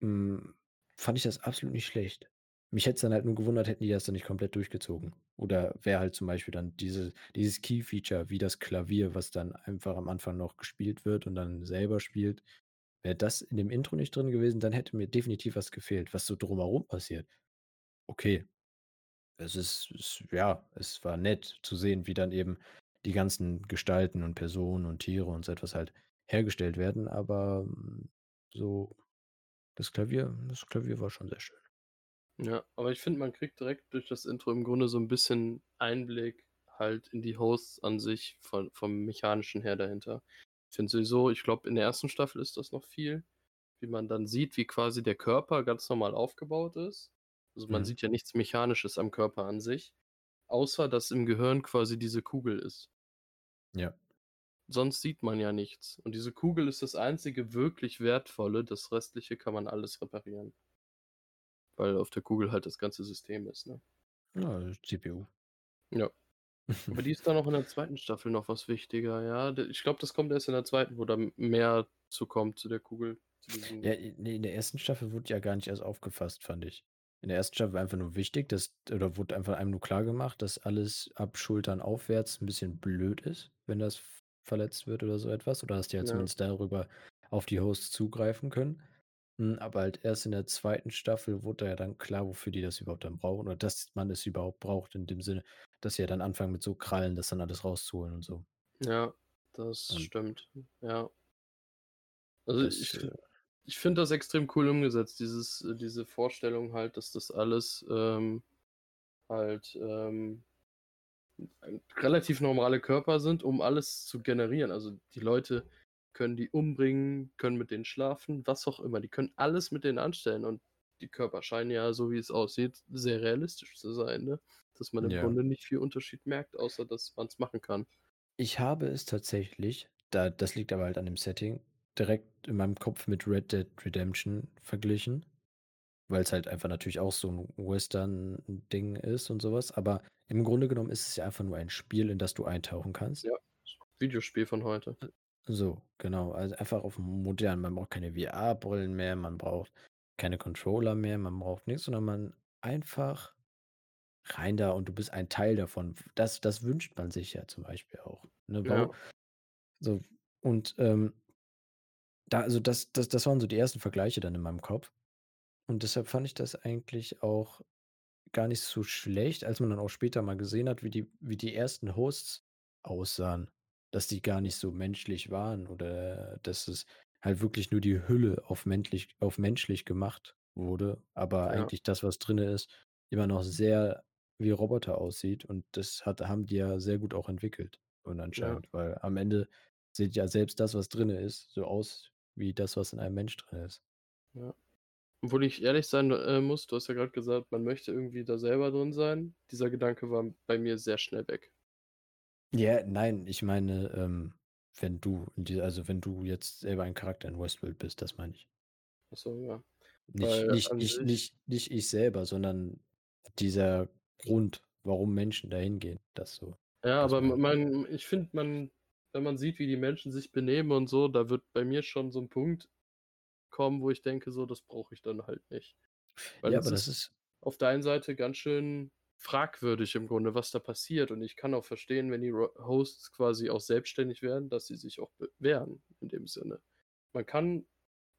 hm, fand ich das absolut nicht schlecht. Mich hätte es dann halt nur gewundert, hätten die das dann nicht komplett durchgezogen. Oder wäre halt zum Beispiel dann diese dieses Key-Feature wie das Klavier, was dann einfach am Anfang noch gespielt wird und dann selber spielt. Wäre das in dem Intro nicht drin gewesen, dann hätte mir definitiv was gefehlt. Was so drumherum passiert, okay. Es ist es ja, es war nett zu sehen, wie dann eben die ganzen Gestalten und Personen und Tiere und so etwas halt hergestellt werden, aber, hm, so das Klavier das Klavier war schon sehr schön. Ja, aber ich finde, man kriegt direkt durch das Intro im Grunde so 'n bisschen Einblick halt in die Hosts an sich von vom Mechanischen her dahinter. Ich finde sowieso ich glaube, in der 1. Staffel ist das noch viel, wie man dann sieht, wie quasi der Körper ganz normal aufgebaut ist. Also, man Mhm. sieht ja nichts Mechanisches am Körper an sich, außer dass im Gehirn quasi diese Kugel ist. Ja. Sonst sieht man ja nichts. Und diese Kugel ist das einzige wirklich Wertvolle, das Restliche kann man alles reparieren. Weil auf der Kugel halt das ganze System ist, ne? Ja, CPU. Ja. Aber (laughs) die ist dann auch in der 2. Staffel noch was wichtiger, ja. Ich glaube, das kommt erst in der 2., wo da mehr zu kommt zu der Kugel, zu Ja, diesem i ne, in der 1. Staffel wurde ja gar nicht erst aufgefasst, fand ich. In der 1. Staffel war einfach nur wichtig, dass oder wurde einfach einem nur klargemacht, dass alles ab Schultern aufwärts 'n bisschen blöd ist, wenn das verletzt wird oder so etwas oder dass die halt Ja. zumindest darüber auf die Hosts zugreifen können. Hm, aber halt erst in der 2. Staffel wurde da ja dann klar, wofür die das überhaupt dann brauchen oder dass man es überhaupt braucht in dem Sinne, dass sie ja dann anfangen mit so Krallen das dann alles rauszuholen und so. Ja, das Und stimmt, ja. Also, ich Das, fi äh ich finde das extrem cool umgesetzt, dieses äh, diese Vorstellung halt, dass das alles, ähm, halt, ähm, relativ normale Körper sind, um alles zu generieren. Also, die Leute können die umbringen, können mit denen schlafen, was auch immer. Die können alles mit denen anstellen und die Körper scheinen ja, so wie es aussieht, sehr realistisch zu sein, ne? Dass man im Ja. Grunde nicht viel Unterschied merkt, außer dass man's machen kann. Ich habe es tatsächlich da das liegt aber halt an dem Setting, direkt in meinem Kopf mit Red Dead Redemption verglichen, weil's halt einfach natürlich auch so 'n Western-Ding ist und so was. Aber im Grunde genommen ist es ja einfach nur ein Spiel, in das du eintauchen kannst. Ja, Videospiel von heute. So, genau. Also einfach auf modern. Man braucht keine VR-Brillen mehr, man braucht keine Controller mehr, man braucht nix, sondern man einfach rein da und du bist ein Teil davon. Das das wünscht man sich ja zum Beispiel auch, ne? Ja. So und, ähm da also das das das waren so die ersten Vergleiche dann in meinem Kopf. Und deshalb fand ich das eigentlich auch gar nicht so schlecht, als man dann auch später mal gesehen hat, wie die wie die ersten Hosts aussahen, dass die gar nicht so menschlich waren oder dass es halt wirklich nur die Hülle auf männlich auf menschlich gemacht wurde, aber Ja. eigentlich das, was drinnen ist, immer noch sehr wie Roboter aussieht und das hat haben die ja sehr gut auch entwickelt und Ja. anscheinend, weil am Ende sieht ja selbst das, was drinnen ist, so aus wie das, was in einem Mensch drin ist. Ja. Obwohl ich ehrlich sein, äh, muss, du hast ja grad gesagt, man möchte irgendwie da selber drin sein. Dieser Gedanke war bei mir sehr schnell weg. Ja, nein, ich meine, ähm, wenn du die also wenn du jetzt selber ein Charakter in Westworld bist, das meine ich. Ach so, ja. Nicht Weil nicht an nicht sich nicht nicht ich selber, sondern dieser Grund, warum Menschen da hingehen, das so Ja, das aber meine ich. man ich finde, man wenn man sieht, wie die Menschen sich benehmen und so, da wird bei mir schon so 'n Punkt kommen, wo ich denke so: „Das brauche ich dann halt nicht.“ Weil Ja, das aber das ist ist auf der einen Seite ganz schön fragwürdig im Grunde, was da passiert und ich kann auch verstehen, wenn die Hosts quasi auch selbstständig werden, dass sie sich auch wehren in dem Sinne. Man kann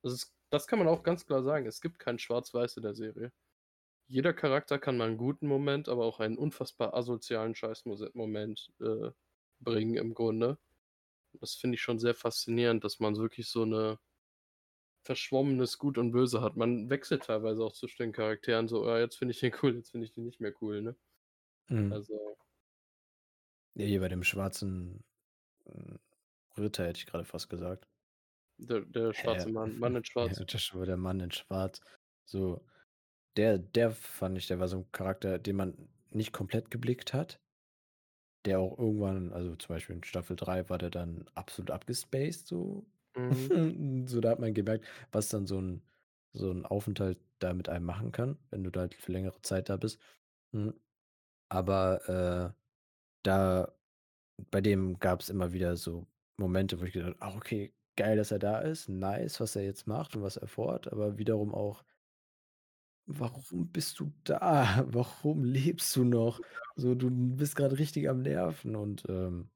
das ist das kann man auch ganz klar sagen. Es gibt kein Schwarz-Weiß in der Serie. Jeder Charakter kann mal 'n guten Moment, aber auch einen unfassbar asozialen Scheiß-Mose Moment, äh, bringen im Grunde. Das finde ich schon sehr faszinierend, dass man wirklich so 'ne verschwommenes Gut und Böse hat. Man wechselt teilweise auch zwischen den Charakteren so: „Ah, jetzt finde ich den cool, jetzt finde ich den nicht mehr cool“, ne? Mhm. Also Ja, hier bei dem schwarzen, hm, Ritter hätte ich grade fast gesagt. Der der schwarze Mann Mann in (laughs) Ja, Schwarz. Joshua, der Mann in Schwarz. So, der der fand ich, der war so 'n Charakter, den man nicht komplett geblickt hat. Der auch irgendwann also zum Beispiel in Staffel 3 war der dann absolut abgespaced so. Mhm. (laughs) So, da hat man gemerkt, was dann so 'n so 'n Aufenthalt da mit einem machen kann, wenn du da halt für längere Zeit da bist. Hm, aber, äh, da bei dem gab's immer wieder so Momente, wo ich gedacht habe: „Ah, okay, geil, dass er da ist. Nice, was er jetzt macht und was er vorhat“, aber wiederum auch „Warum bist du da? (laughs) Warum lebst du noch? So, du bist grad richtig am Nerven“ und, ähm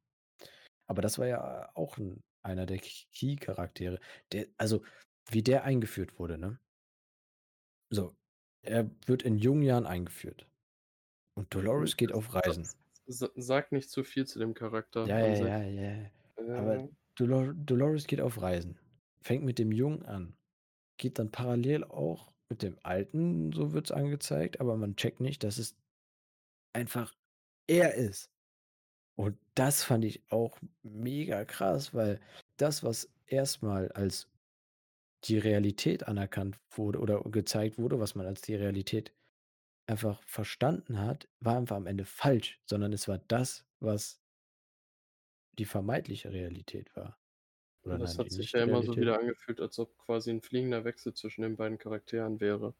aber das war ja auch 'n einer der Key-Charaktere. Der also, wie der eingeführt wurde, ne? So, er wird in jungen Jahren eingeführt und Hm, Dolores geht auf Reisen. sag nicht zu viel zu dem Charakter Ja, ja, ja, ja. Aber Äh Dolor Dolores geht auf Reisen, fängt mit dem Jungen an, geht dann parallel auch mit dem Alten, so wird's angezeigt, aber man checkt nicht, dass es einfach er ist. Und das fand ich auch mega krass, weil das, was erst mal als die Realität anerkannt wurde oder gezeigt wurde, was man als die Realität einfach verstanden hat, war einfach am Ende falsch, sondern es war das, was die vermeintliche Realität war. Oder Das nein, hat sich ja immer so wieder angefühlt, als ob quasi 'n fliegender Wechsel zwischen den beiden Charakteren wäre.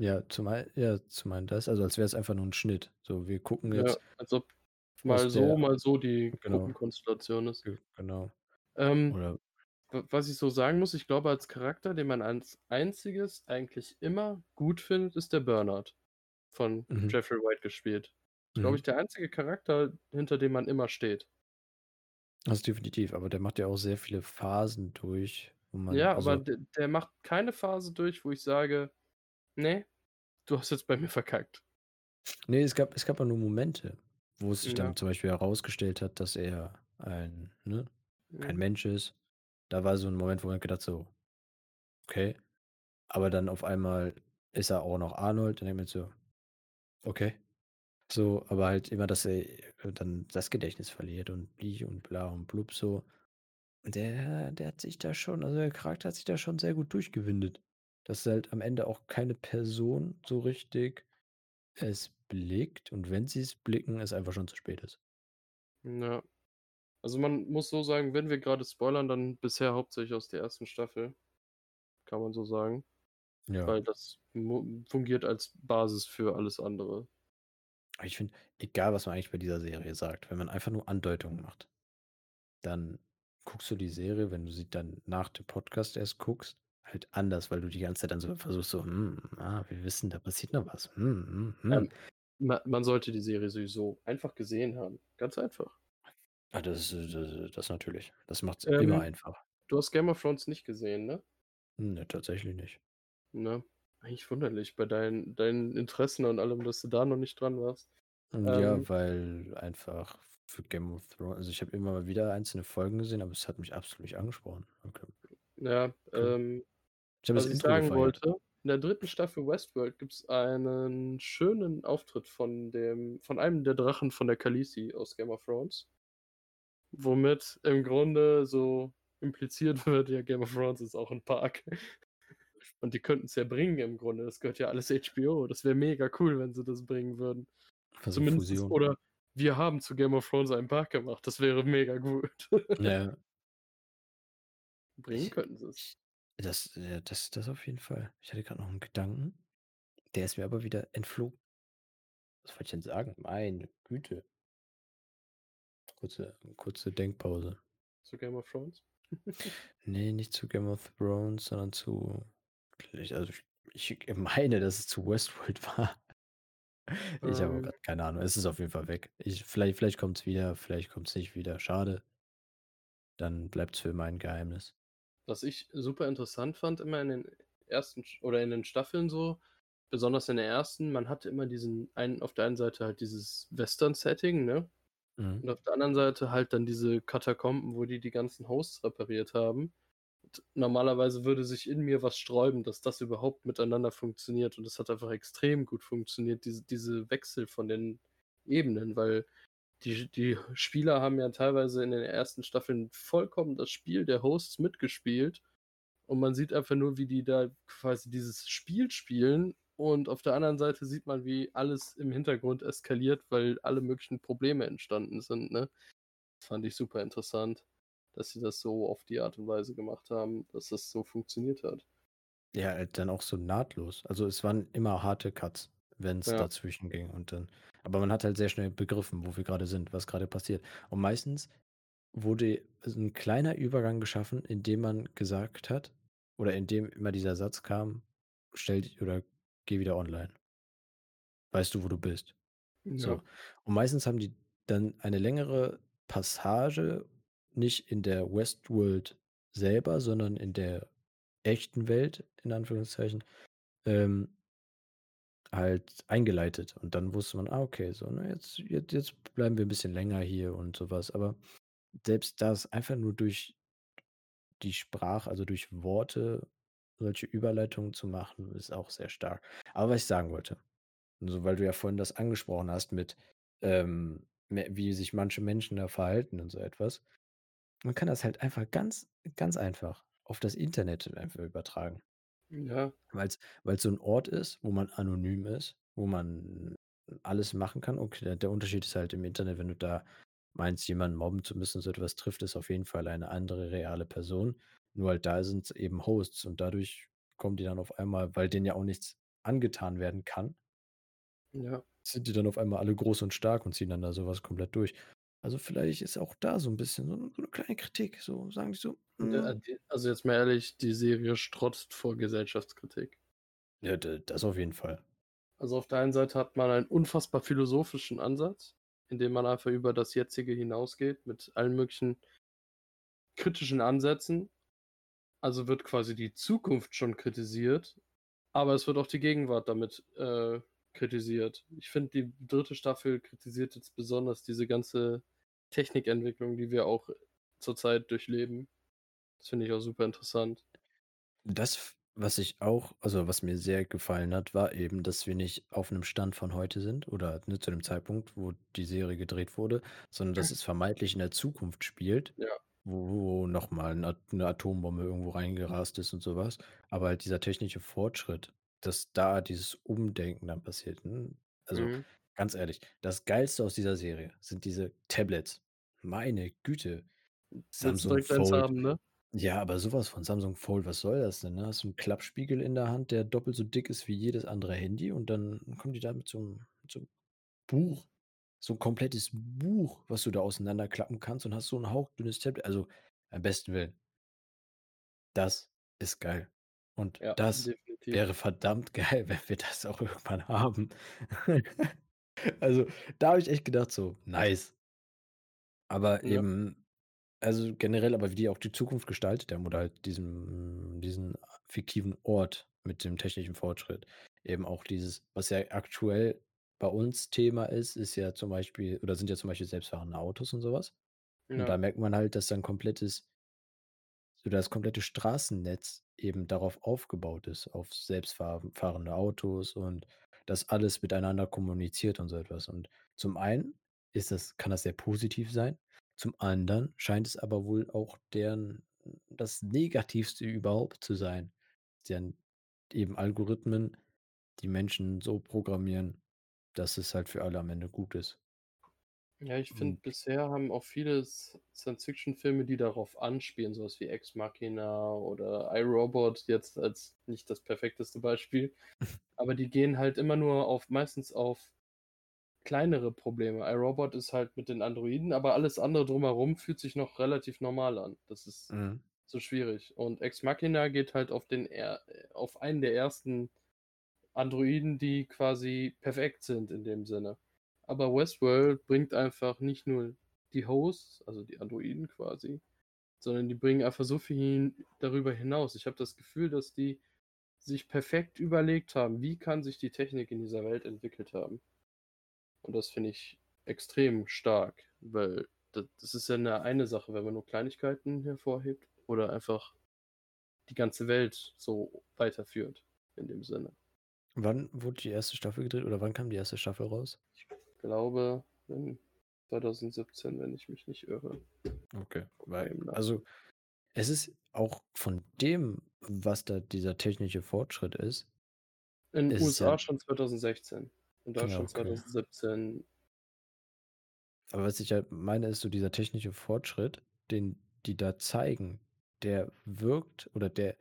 Ja, zumal ja, zum einen das, also als wär's einfach nur 'n Schnitt. So, wir gucken Ja, jetzt als ob mal so, der mal so die genau. Gruppenkonstellation ist. Ge genau. Ähm, Oder was ich so sagen muss, ich glaube, als Charakter, den man als Einziges eigentlich immer gut findet, ist der Bernard von Mhm. Jeffrey Wright gespielt. Ist, glaube Mhm. ich, der einzige Charakter, hinter dem man immer steht. Das definitiv, aber der macht ja auch sehr viele Phasen durch, wo man Ja, aber also d der macht keine Phase durch, wo ich sage: „Ne, du hast jetzt bei mir verkackt.“ Ne, es gab es gab ja nur Momente, wo es sich Ja. dann zum Beispiel herausgestellt hat, dass er ein ne, kein Mhm. Mensch ist. Da war so 'n Moment, wo man gedacht so: „Okay.“ Aber dann auf einmal ist er auch noch Arnold, dann denke ich mir so: „Okay.“ So, aber halt immer, dass er dann das Gedächtnis verliert und bli und bla und blub so. Der der hat sich da schon also der Charakter hat sich da schon sehr gut durchgewindet, dass halt am Ende auch keine Person so richtig es blickt und wenn sie's blicken, es einfach schon zu spät ist. Ja. Also, man muss so sagen, wenn wir grade spoilern, dann bisher hauptsächlich aus der 1. Staffel, kann man so sagen, Ja. weil das fungiert als Basis für alles andere. Ich finde, egal was man eigentlich bei dieser Serie sagt, wenn man einfach nur Andeutungen macht, dann guckst du die Serie, wenn du sie dann nach dem Podcast erst guckst, halt anders, weil du die ganze Zeit dann so versuchst so: „Hm, ah, wir wissen, da passiert noch was. Hm, hm, hm.“ Ähm, ma man sollte die Serie sowieso einfach gesehen haben. Ganz einfach. Ah, das ist äh, das natürlich. Das macht's immer Ähm, einfach. du hast Game of Thrones nicht gesehen, ne? Ne, tatsächlich nicht. Ne? Eigentlich wunderlich bei deinen deinen Interessen und allem, dass du da noch nicht dran warst. Hm, Ähm ja, weil einfach für Game of Thrones also, ich habe immer mal wieder einzelne Folgen gesehen, aber es hat mich absolut nicht angesprochen. Okay. Ja, Okay. ähm, Ich habe das was ich sagen gefeiert. wollte, in der 3. Staffel Westworld gibt's einen schönen Auftritt von dem von einem der Drachen von der Khaleesi aus Game of Thrones. Womit im Grunde so impliziert (laughs) wird, ja, Game of Thrones ist auch 'n Park. (laughs) Und die könnten's ja bringen im Grunde. Das gehört ja alles HBO. Das wäre mega cool, wenn sie das bringen würden. Also, Zumindest Fusion. oder wir haben zu Game of Thrones einen Park gemacht. Das wäre mega gut. Ja. (laughs) Bringen könnten sie's. ich das äh, das das auf jeden Fall. Ich hatte grad noch 'n Gedanken, der ist mir aber wieder entflogen. Was wollte ich denn sagen? Meine Güte. Kurze kurze Denkpause. Zu Game of Thrones? (laughs) Ne, nicht zu Game of Thrones, sondern zu also, ich ich meine, dass es zu Westworld (laughs) war. Ich habe Ähm grad keine Ahnung. Es ist auf jeden Fall weg. Ich vielleicht vielleicht kommt's wieder, vielleicht kommt's nicht wieder. Schade. Dann bleibt's für immer ein Geheimnis. Was ich super interessant fand immer in den ersten oder in den Staffeln so, besonders in der 1., man hatte immer diesen einen auf der einen Seite halt dieses Western-Setting, ne? Mhm. Und auf der anderen Seite halt dann diese Katakomben, wo die die ganzen Hosts repariert haben. Und normalerweise würde sich in mir was sträuben, dass das überhaupt miteinander funktioniert. Und das hat einfach extrem gut funktioniert, diese diese Wechsel von den Ebenen, weil die die Spieler haben ja teilweise in den ersten Staffeln vollkommen das Spiel der Hosts mitgespielt. Und man sieht einfach nur, wie die da quasi dieses Spiel spielen. Und auf der anderen Seite sieht man, wie alles im Hintergrund eskaliert, weil alle möglichen Probleme entstanden sind, ne? Fand ich super interessant, dass sie das so auf die Art und Weise gemacht haben, dass das so funktioniert hat. Ja, halt dann auch so nahtlos. Also, es waren immer harte Cuts, wenn's Ja. dazwischen ging und dann aber man hat halt sehr schnell begriffen, wo wir grade sind, was grade passiert. Und meistens wurde so 'n kleiner Übergang geschaffen, indem man gesagt hat oder indem immer dieser Satz kam: „Stell dich oder geh wieder online.“ „Weißt du, wo du bist?“ Ja. So. Und meistens haben die dann eine längere Passage nicht in der Westworld selber, sondern in der echten Welt, in Anführungszeichen, ähm halt eingeleitet. Und dann wusste man: „Ah, okay, so, ne, jetzt jetzt jetzt bleiben wir 'n bisschen länger hier“ und so was. Aber selbst das einfach nur durch die Sprache, also, durch Worte solche Überleitungen zu machen, ist auch sehr stark. Aber was ich sagen wollte, so weil du ja vorhin das angesprochen hast mit, ähm, wie sich manche Menschen da verhalten und so etwas. Man kann das halt einfach ganz ganz einfach auf das Internet einfach übertragen. Ja. Weil's weil's so 'n Ort ist, wo man anonym ist, wo man alles machen kann. Okay, der der Unterschied ist halt im Internet, wenn du da meinst, jemanden mobben zu müssen, so etwas trifft es auf jeden Fall eine andere reale Person. Nur halt da sind's eben Hosts und dadurch kommen die dann auf einmal, weil denen ja auch nichts angetan werden kann Ja. sind die dann auf einmal alle groß und stark und ziehen dann da so was komplett durch. Also, vielleicht ist auch da so 'n bisschen so 'ne so 'ne kleine Kritik, so sagen die so: Ja, „Hm“ die also, jetzt mal ehrlich, die Serie strotzt vor Gesellschaftskritik. Ja, das auf jeden Fall. Also, auf der einen Seite hat man einen unfassbar philosophischen Ansatz, indem man einfach über das Jetzige hinausgeht mit allen möglichen kritischen Ansätzen. Also, wird quasi die Zukunft schon kritisiert, aber es wird auch die Gegenwart damit, äh, kritisiert. Ich finde, die 3. Staffel kritisiert jetzt besonders diese ganze Technikentwicklung, die wir auch zurzeit durchleben. Das finde ich auch super interessant. Das, was ich auch also, was mir sehr gefallen hat, war eben, dass wir nicht auf 'nem Stand von heute sind oder, ne, zu dem Zeitpunkt, wo die Serie gedreht wurde, sondern dass es vermeintlich in der Zukunft spielt, Ja. wo wo noch mal 'n At 'ne Atombombe irgendwo reingerast ist und so was. Aber halt dieser technische Fortschritt, dass da dieses Umdenken dann passiert, hm? Also, Mhm. ganz ehrlich, das Geilste aus dieser Serie sind diese Tablets. Meine Güte. Willst du Samsung direkt eins Fold. haben, ne? Ja, aber so was von Samsung Fold, was soll das denn, ne? Hast du 'n Klappspiegel in der Hand, der doppelt so dick ist wie jedes andere Handy und dann kommen die da mit so 'm mit so 'm Buch. So 'n komplettes Buch, was du da auseinanderklappen kannst und hast so 'n hauchdünnes Tablet. Also Beim besten Willen. Das ist geil. Und Ja, das definitiv. wäre verdammt geil, (laughs) wenn wir das auch irgendwann haben. (laughs) Also, da habe ich echt gedacht so: „Nice.“ Aber Ja. eben also, generell aber wie die auch die Zukunft gestaltet haben oder halt diesen diesen fiktiven Ort mit dem technischen Fortschritt. Eben auch dieses, was ja aktuell bei uns Thema ist, ist ja zum Beispiel oder sind ja zum Beispiel selbstfahrende Autos und so was. Und da Ja. merkt man halt, dass da 'n komplettes so das komplette Straßennetz eben darauf aufgebaut ist, auf selbstfahr fahrende Autos und das alles miteinander kommuniziert und so etwas. Und zum einen ist das kann das sehr positiv sein, zum anderen scheint es aber wohl auch deren das Negativste überhaupt zu sein. Deren eben Algorithmen die Menschen so programmieren, dass es halt für alle am Ende gut ist. Ja, ich finde, bisher haben auch viele Science-Fiction-Filme, die darauf anspielen, so was wie Ex Machina oder I, Robot jetzt als nicht das perfekteste Beispiel, (laughs) aber die gehen halt immer nur auf meistens auf kleinere Probleme. I, Robot ist halt mit den Androiden, aber alles andere drumherum fühlt sich noch relativ normal an. Das ist Mhm. so schwierig. Und Ex Machina geht halt auf den auf einen der ersten Androiden, die quasi perfekt sind in dem Sinne. Aber Westworld bringt einfach nicht nur die Hosts, also die Androiden quasi, sondern die bringen einfach so viel hin darüber hinaus. Ich habe das Gefühl, dass die sich perfekt überlegt haben: „Wie kann sich die Technik in dieser Welt entwickelt haben?“ Und das finde ich extrem stark, weil da das ist ja 'ne eine Sache, wenn man nur Kleinigkeiten hervorhebt oder einfach die ganze Welt so weiterführt in dem Sinne. Wann wurde die 1. Staffel gedreht oder wann kam die 1. Staffel raus? Ich glaube, in 2017, wenn ich mich nicht irre. Okay, weil also, es ist auch von dem, was da dieser technische Fortschritt ist In ist es ja USA schon 2016, in Ja, Deutschland okay. 2017. Aber was ich halt meine, ist so dieser technische Fortschritt, den die da zeigen, der wirkt oder der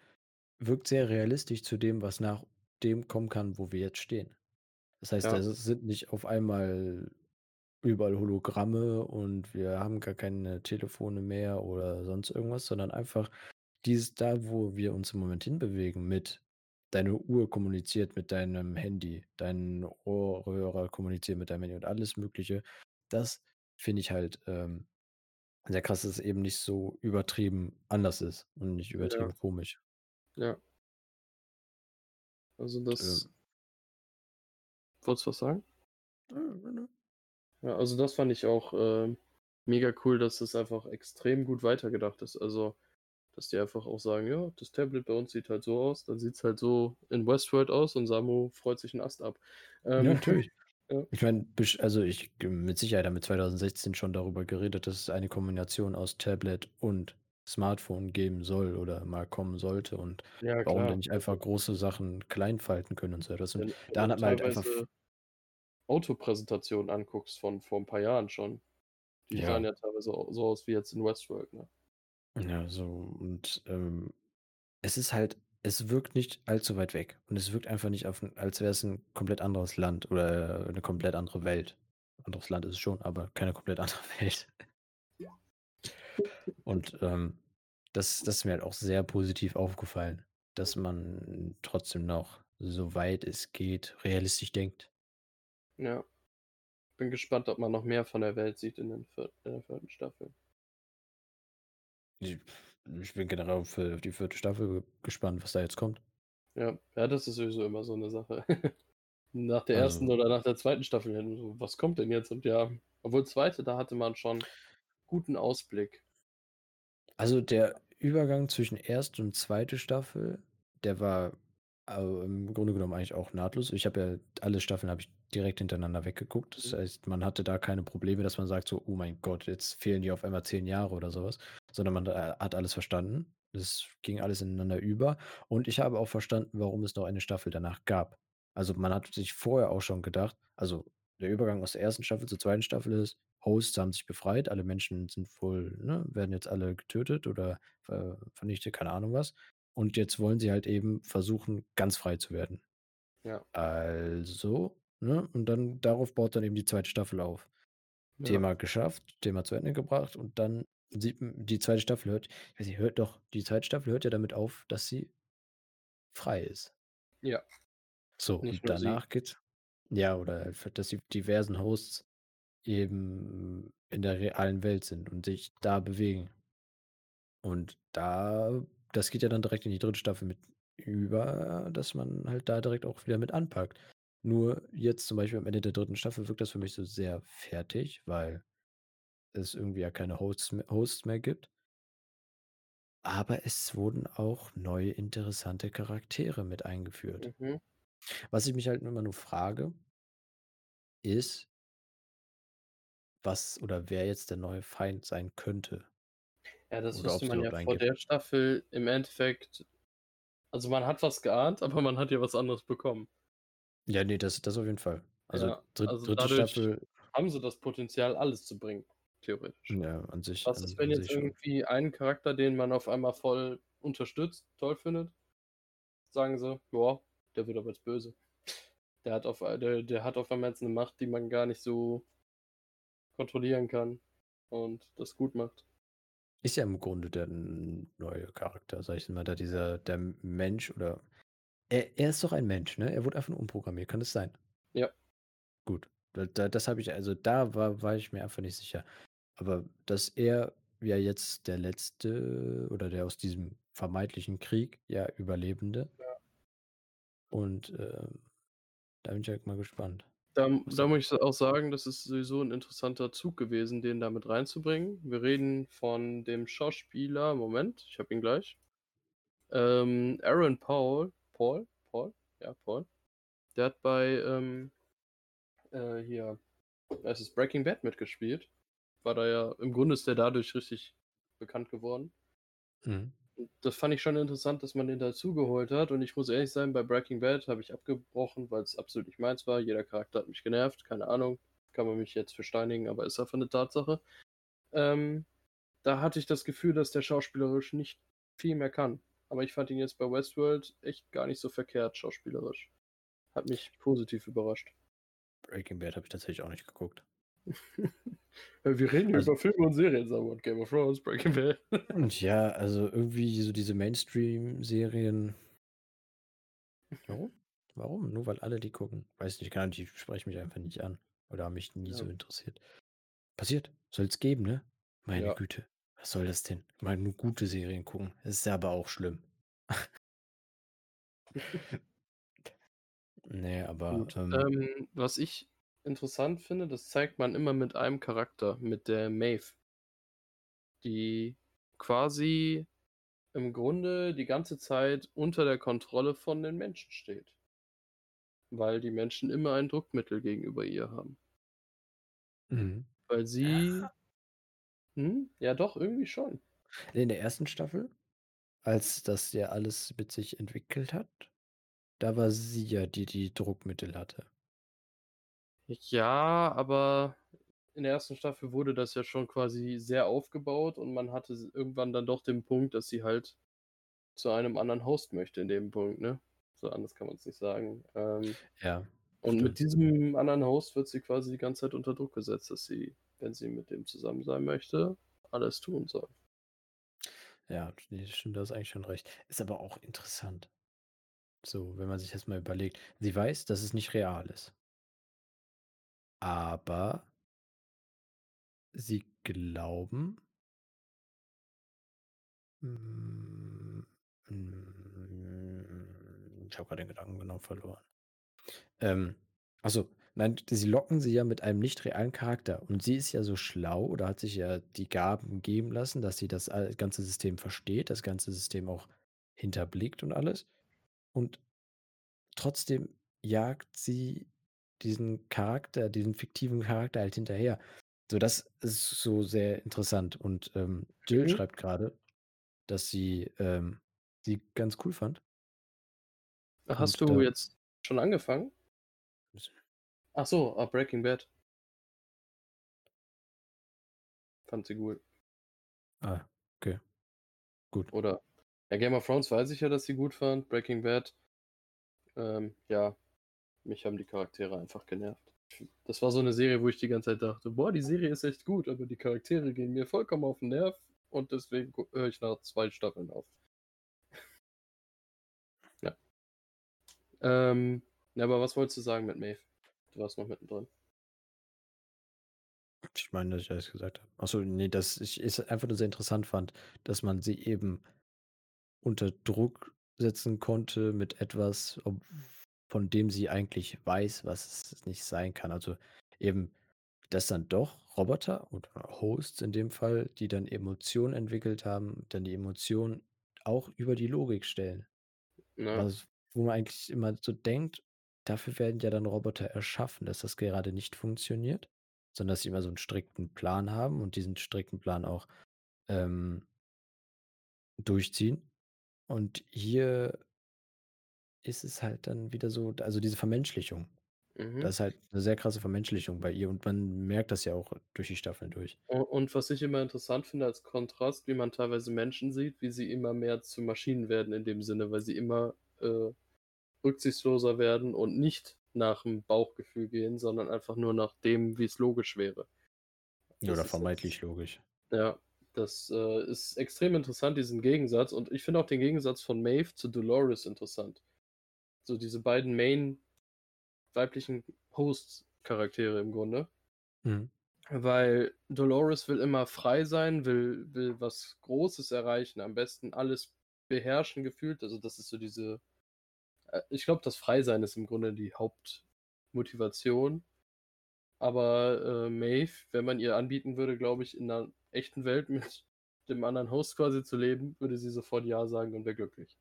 wirkt sehr realistisch zu dem, was nach dem kommen kann, wo wir jetzt stehen. Das heißt, Ja. s sind nicht auf einmal überall Hologramme und wir haben gar keine Telefone mehr oder sonst irgendwas, sondern einfach dieses da, wo wir uns im Moment hinbewegen mit deine Uhr kommuniziert mit deinem Handy, dein Ohrhörer kommuniziert mit deinem Handy und alles Mögliche. Das finde ich halt, ähm, sehr krass, dass es eben nicht so übertrieben anders ist und nicht Ja. übertrieben komisch. Ja. Also, Und, das ähm Wolltest du was sagen? Ja, also, das fand ich auch, ähm, mega cool, dass das einfach extrem gut weitergedacht ist. Also, dass die einfach auch sagen: „Ja, das Tablet bei uns sieht halt so aus, dann sieht's halt so in Westworld aus“ und Samu freut sich 'n Ast ab. Ja, Ähm, natürlich. (laughs) ja. Ich meine, also, ich mit Sicherheit haben wir 2016 schon darüber geredet, dass es eine Kombination aus Tablet und Smartphone geben soll oder mal kommen sollte und Ja, warum denn nicht einfach große Sachen klein falten können und so etwas. Und Wenn daran hat man halt einfach Autopräsentationen anguckst von vor 'n paar Jahren schon, die sahen Ja. ja teilweise so aus wie jetzt in Westworld, ne? Ja, so und, ähm, es ist halt es wirkt nicht allzu weit weg und es wirkt einfach nicht auf als wäre es 'n komplett anderes Land oder 'ne komplett andere Welt. Anderes Land ist es schon, aber keine komplett (laughs) andere Welt. Und, ähm, das das ist mir halt auch sehr positiv aufgefallen, dass man trotzdem noch, soweit es geht, realistisch denkt. Ja. Bin gespannt, ob man noch mehr von der Welt sieht in den viert in der 4. Staffel. Ich ich bin generell für die 4. Staffel gespannt, was da jetzt kommt. Ja. Ja, das ist sowieso immer so 1 Sache. (laughs) Nach der 1. Also oder nach der 2. Staffel, „Was kommt denn jetzt?“ Und ja obwohl 2., da hatte man schon guten Ausblick. Also, der Übergang zwischen 1. und 2. Staffel, der war, äh, im Grunde genommen eigentlich auch nahtlos. Ich habe ja alle Staffeln habe ich direkt hintereinander weggeguckt. Das Mhm. heißt, man hatte da keine Probleme, dass man sagt so: „Oh mein Gott, jetzt fehlen dir auf einmal 10 Jahre“ oder so was, sondern man, äh, hat alles verstanden. Es ging alles ineinander über und ich habe auch verstanden, warum es noch eine Staffel danach gab. Also, man hat sich vorher auch schon gedacht also, der Übergang aus der 1. Staffel zur 2. Staffel ist, Hosts haben sich befreit, alle Menschen sind wohl ne, werden jetzt alle getötet oder ver vernichtet, keine Ahnung was. Und jetzt wollen sie halt eben versuchen, ganz frei zu werden. Ja. Also ne, und dann darauf baut dann eben die 2. Staffel auf. Ja. Thema geschafft, Thema zu Ende gebracht und dann sie die 2. Staffel hört ich weiß nicht, hört doch die 2. Staffel hört ja damit auf, dass sie frei ist. Ja. So, Nicht und sie. danach geht's ja, oder halt, dass die diversen Hosts eben in der realen Welt sind und sich da bewegen. Und da das geht ja dann direkt in die 3. Staffel mit über, dass man halt da direkt auch wieder mit anpackt. Nur jetzt zum Beispiel am Ende der 3. Staffel wirkt das für mich so sehr fertig, weil es irgendwie ja keine Hosts me Hosts mehr gibt. Aber es wurden auch neue interessante Charaktere mit eingeführt. Mhm. Was ich mich halt immer nur frage ist was oder wer jetzt der neue Feind sein könnte. Ja, das Oder wusste man ja vor der Staffel im Endeffekt also, man hat was geahnt, aber man hat ja was anderes bekommen. Ja, ne, das das auf jeden Fall. Also, Ja, dritt also 3. dadurch Staffel haben sie das Potenzial, alles zu bringen, theoretisch. Ja, an sich Was ist, wenn jetzt irgendwie einen Charakter, den man auf einmal voll unterstützt, toll findet, sagen sie: „Ja, der wird aber jetzt böse.“ Der hat auf der der hat auf einmal jetzt 'ne Macht, die man gar nicht so kontrollieren kann und das gut macht. Ist ja im Grunde der neue Charakter, sage ich mal, da dieser der Mensch oder er er ist doch ein Mensch, ne? Er wurde einfach nur umprogrammiert, kann das sein? Ja. Gut, da da das habe ich also, da war war ich mir einfach nicht sicher. Aber dass er ja jetzt der Letzte oder der aus diesem vermeintlichen Krieg, ja, Überlebende Ja. und, ähm, da bin ich halt mal gespannt, Da da muss ich auch sagen, das ist sowieso 'n interessanter Zug gewesen, den da mit reinzubringen. Wir reden von dem Schauspieler Moment, ich habe ihn gleich. Ähm, Aaron Paul Paul Paul? Ja, Paul. Der hat bei, ähm, äh, hier, es, Breaking Bad mitgespielt. War da ja im Grunde ist der dadurch richtig bekannt geworden. Mhm. Das fand ich schon interessant, dass man den dazugeholt hat und ich muss ehrlich sein, bei Breaking Bad habe ich abgebrochen, weil's absolut nicht meins war. Jeder Charakter hat mich genervt, keine Ahnung. Kann man mich jetzt für steinigen, aber ist einfach 'ne Tatsache. Ähm, da hatte ich das Gefühl, dass der schauspielerisch nicht viel mehr kann. Aber ich fand ihn jetzt bei Westworld echt gar nicht so verkehrt schauspielerisch. Hat mich positiv überrascht. Breaking Bad habe ich tatsächlich auch nicht geguckt. Ja, (laughs) wir reden Also über Filme und Serien, Sauer. Game of Thrones, Breaking Bad. (laughs) Und ja, also irgendwie so diese Mainstream-Serien Warum? Warum? Nur weil alle die gucken? Weiß nicht, Ahnung, die sprechen mich einfach nicht an oder haben mich nie so Ja. interessiert. Passiert, soll's geben, ne? Meine Ja. Güte, was soll das denn? Mal nur gute Serien gucken. Ist ja aber auch schlimm. (laughs) Ne, aber, Gut, ähm ähm, was ich interessant finde, das zeigt man immer mit einem Charakter, mit der Maeve. Die quasi im Grunde die ganze Zeit unter der Kontrolle von den Menschen steht. Weil die Menschen immer ein Druckmittel gegenüber ihr haben. Mhm. Weil sie Ja. hm, ja doch, irgendwie schon. In der 1. Staffel, als das ja alles mit sich entwickelt hat, da war sie ja die, die Druckmittel hatte. Ja, aber in der 1. Staffel wurde das ja schon quasi sehr aufgebaut und man hatte irgendwann dann doch den Punkt, dass sie halt zu einem anderen Host möchte in dem Punkt, ne? So anders kann man's nicht sagen. Ähm, Ja, und stimmt. mit diesem anderen Host wird sie quasi die ganze Zeit unter Druck gesetzt, dass sie, wenn sie mit dem zusammen sein möchte, alles tun soll. Ja, stimmt, da hast eigentlich schon recht. Ist aber auch interessant. So, wenn man sich das mal überlegt. Sie weiß, dass es nicht real ist. Aber sie glauben hm, hm, ich habe grad den Gedanken genau verloren. Ähm, ach so, nein, sie locken sie ja mit einem nicht realen Charakter und sie ist ja so schlau oder hat sich ja die Gaben geben lassen, dass sie das ganze System versteht, das ganze System auch hinterblickt und alles. Und trotzdem jagt sie diesen Charakter, diesen fiktiven Charakter halt hinterher. So, das ist so sehr interessant und, ähm, Jill Mhm. schreibt grade, dass sie, ähm, sie ganz cool fand. Hast Und du da jetzt schon angefangen? Ach so, ah, Breaking Bad. Fand sie gut. Ah, okay. Gut. Oder ja, Game of Thrones weiß ich ja, dass sie gut fand. Breaking Bad, ähm, ja, mich haben die Charaktere einfach genervt. Das war so 'ne Serie, wo ich die ganze Zeit dachte: „Boah, die Serie ist echt gut, aber die Charaktere gehen mir vollkommen auf 'n Nerv und deswegen höre ich nach 2 Staffeln auf.“ (laughs) Ja. Ähm, ja, aber was wolltest du sagen mit Maeve? Du warst noch mittendrin. Ich meine, dass ich alles gesagt habe. Ach so, ne, dass ich es einfach nur sehr interessant fand, dass man sie eben unter Druck setzen konnte mit etwas, ob von dem sie eigentlich weiß, was es nicht sein kann. Also, eben, dass dann doch Roboter oder Hosts in dem Fall, die dann Emotionen entwickelt haben, dann die Emotionen auch über die Logik stellen. Ja. Was wo man eigentlich immer so denkt, dafür werden ja dann Roboter erschaffen, dass das gerade nicht funktioniert, sondern dass sie immer so 'n strikten Plan haben und diesen strikten Plan auch, ähm durchziehen. Und hier ist es halt dann wieder so also, diese Vermenschlichung. Mhm. Da ist halt 'ne sehr krasse Vermenschlichung bei ihr und man merkt das ja auch durch die Staffeln durch. Und was ich immer interessant finde als Kontrast, wie man teilweise Menschen sieht, wie sie immer mehr zu Maschinen werden in dem Sinne, weil sie immer, äh, rücksichtsloser werden und nicht nach'm Bauchgefühl gehen, sondern einfach nur nach dem, wie's logisch wäre. Das oder ist jetzt vermeintlich logisch. ja, das, äh, ist extrem interessant, diesen Gegensatz. Und ich finde auch den Gegensatz von Maeve zu Dolores interessant. So diese beiden Main weiblichen Host-Charaktere im Grunde. Mhm. Weil Dolores will immer frei sein, will will was Großes erreichen, am besten alles beherrschen gefühlt. Also, das ist so diese äh, ich glaube, das Frei-Sein ist im Grunde die Hauptmotivation. Aber, äh, Maeve, wenn man ihr anbieten würde, glaube ich, in 'ner echten Welt mit dem anderen Host quasi zu leben, würde sie sofort ja sagen und wäre glücklich.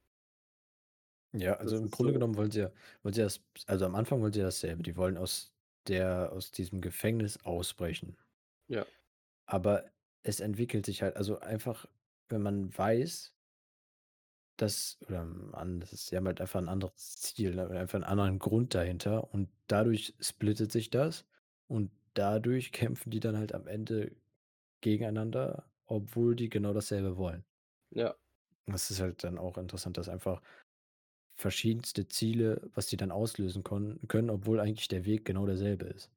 Ja, also, Das im ist Grunde so genommen wollen sie ja wollen sie das also, am Anfang wollen sie ja dasselbe. Die wollen aus der aus diesem Gefängnis ausbrechen. Ja. Aber es entwickelt sich halt also, einfach, wenn man weiß dass oder Mann, das ist sie haben halt einfach 'n anderes Ziel, ne, einfach 'n anderen Grund dahinter und dadurch splittet sich das und dadurch (laughs) kämpfen die dann halt am Ende gegeneinander, obwohl die genau dasselbe wollen. Ja. Das ist halt dann auch interessant, dass einfach verschiedenste Ziele, was die dann auslösen konn können, obwohl eigentlich der Weg genau derselbe ist.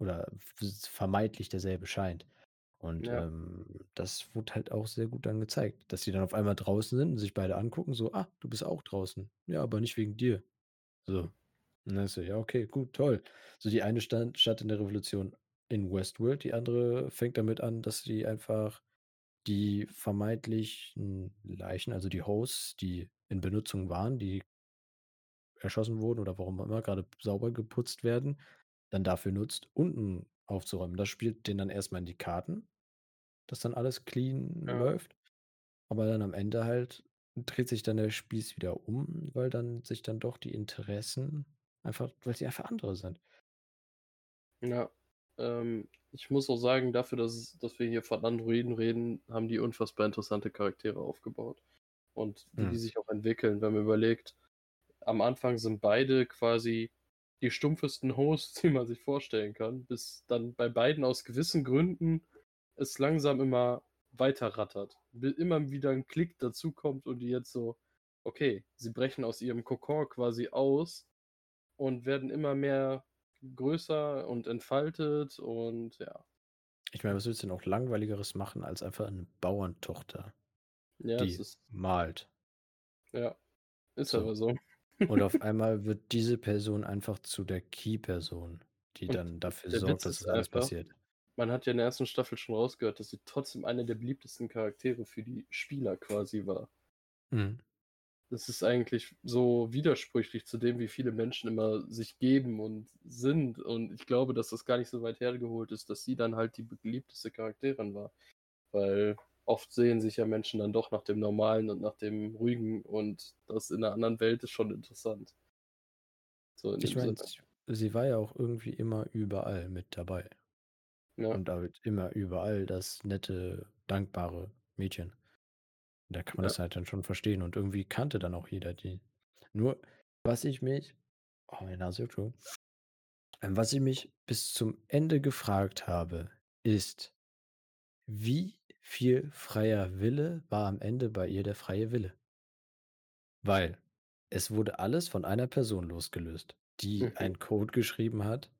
Oder vermeintlich derselbe scheint. Und, Ja. ähm, das wurde halt auch sehr gut dann gezeigt, dass sie dann auf einmal draußen sind und sich beide angucken, so: „Ah, du bist auch draußen. Ja, aber nicht wegen dir.“ So. Und dann ist so: „Ja, okay, gut, toll.“ So, die eine stand startet in der Revolution in Westworld, die andere fängt damit an, dass sie einfach die vermeintlichen Leichen, also, die Hosts, die in Benutzung waren, die erschossen wurden oder warum auch immer grade sauber geputzt werden, dann dafür nutzt, unten aufzuräumen. Das spielt denen dann erst mal in die Karten, dass dann alles clean Ja. läuft. Aber dann am Ende halt dreht sich dann der Spieß wieder um, weil dann sich dann doch die Interessen einfach weil sie einfach andere sind. Ja, ähm, ich muss auch sagen, dafür, dass dass wir hier von Androiden reden, haben die unfassbar interessante Charaktere aufgebaut. Und wie die Mhm. sich auch entwickeln, wenn man überlegt, am Anfang sind beide quasi die stumpfesten Hosts, (laughs) die man sich vorstellen kann, bis dann bei beiden aus gewissen Gründen es langsam immer weiter rattert. Immer wieder 'n Klick dazukommt und die jetzt so okay, sie brechen aus ihrem Kokon quasi aus und werden immer mehr größer und entfaltet und ja. Ich meine, was willst du denn auch Langweiligeres machen als einfach 'ne Bauerntochter, Ja, die ist malt? Ja, ist So. aber so. Und auf (laughs) einmal wird diese Person einfach zu der Key-Person, die Und dann dafür sorgt, Witz dass das alles einfach, passiert. man hat ja in der 1. Staffel schon rausgehört, dass sie trotzdem eine der beliebtesten Charaktere für die Spieler quasi war. Mhm. Das ist eigentlich so widersprüchlich zu dem, wie viele Menschen immer sich geben und sind. Und ich glaube, dass das gar nicht so weit hergeholt ist, dass sie dann halt die beliebteste Charakterin war. Weil oft sehen sich ja Menschen dann doch nach dem Normalen und nach dem Ruhigen und das in 'ner anderen Welt ist schon interessant. So in Ich meine, sie war ja auch irgendwie immer überall mit dabei. Ja. Und halt immer überall das nette, dankbare Mädchen. Da kann man Ja. das halt dann schon verstehen und irgendwie kannte dann auch jeder die. Nur, was ich mich oh, meine Nase schon. Ähm, was ich mich bis zum Ende gefragt habe, ist: Wie viel freier Wille war am Ende bei ihr der freie Wille? Weil es wurde alles von einer Person losgelöst. die Mhm. einen Code geschrieben hat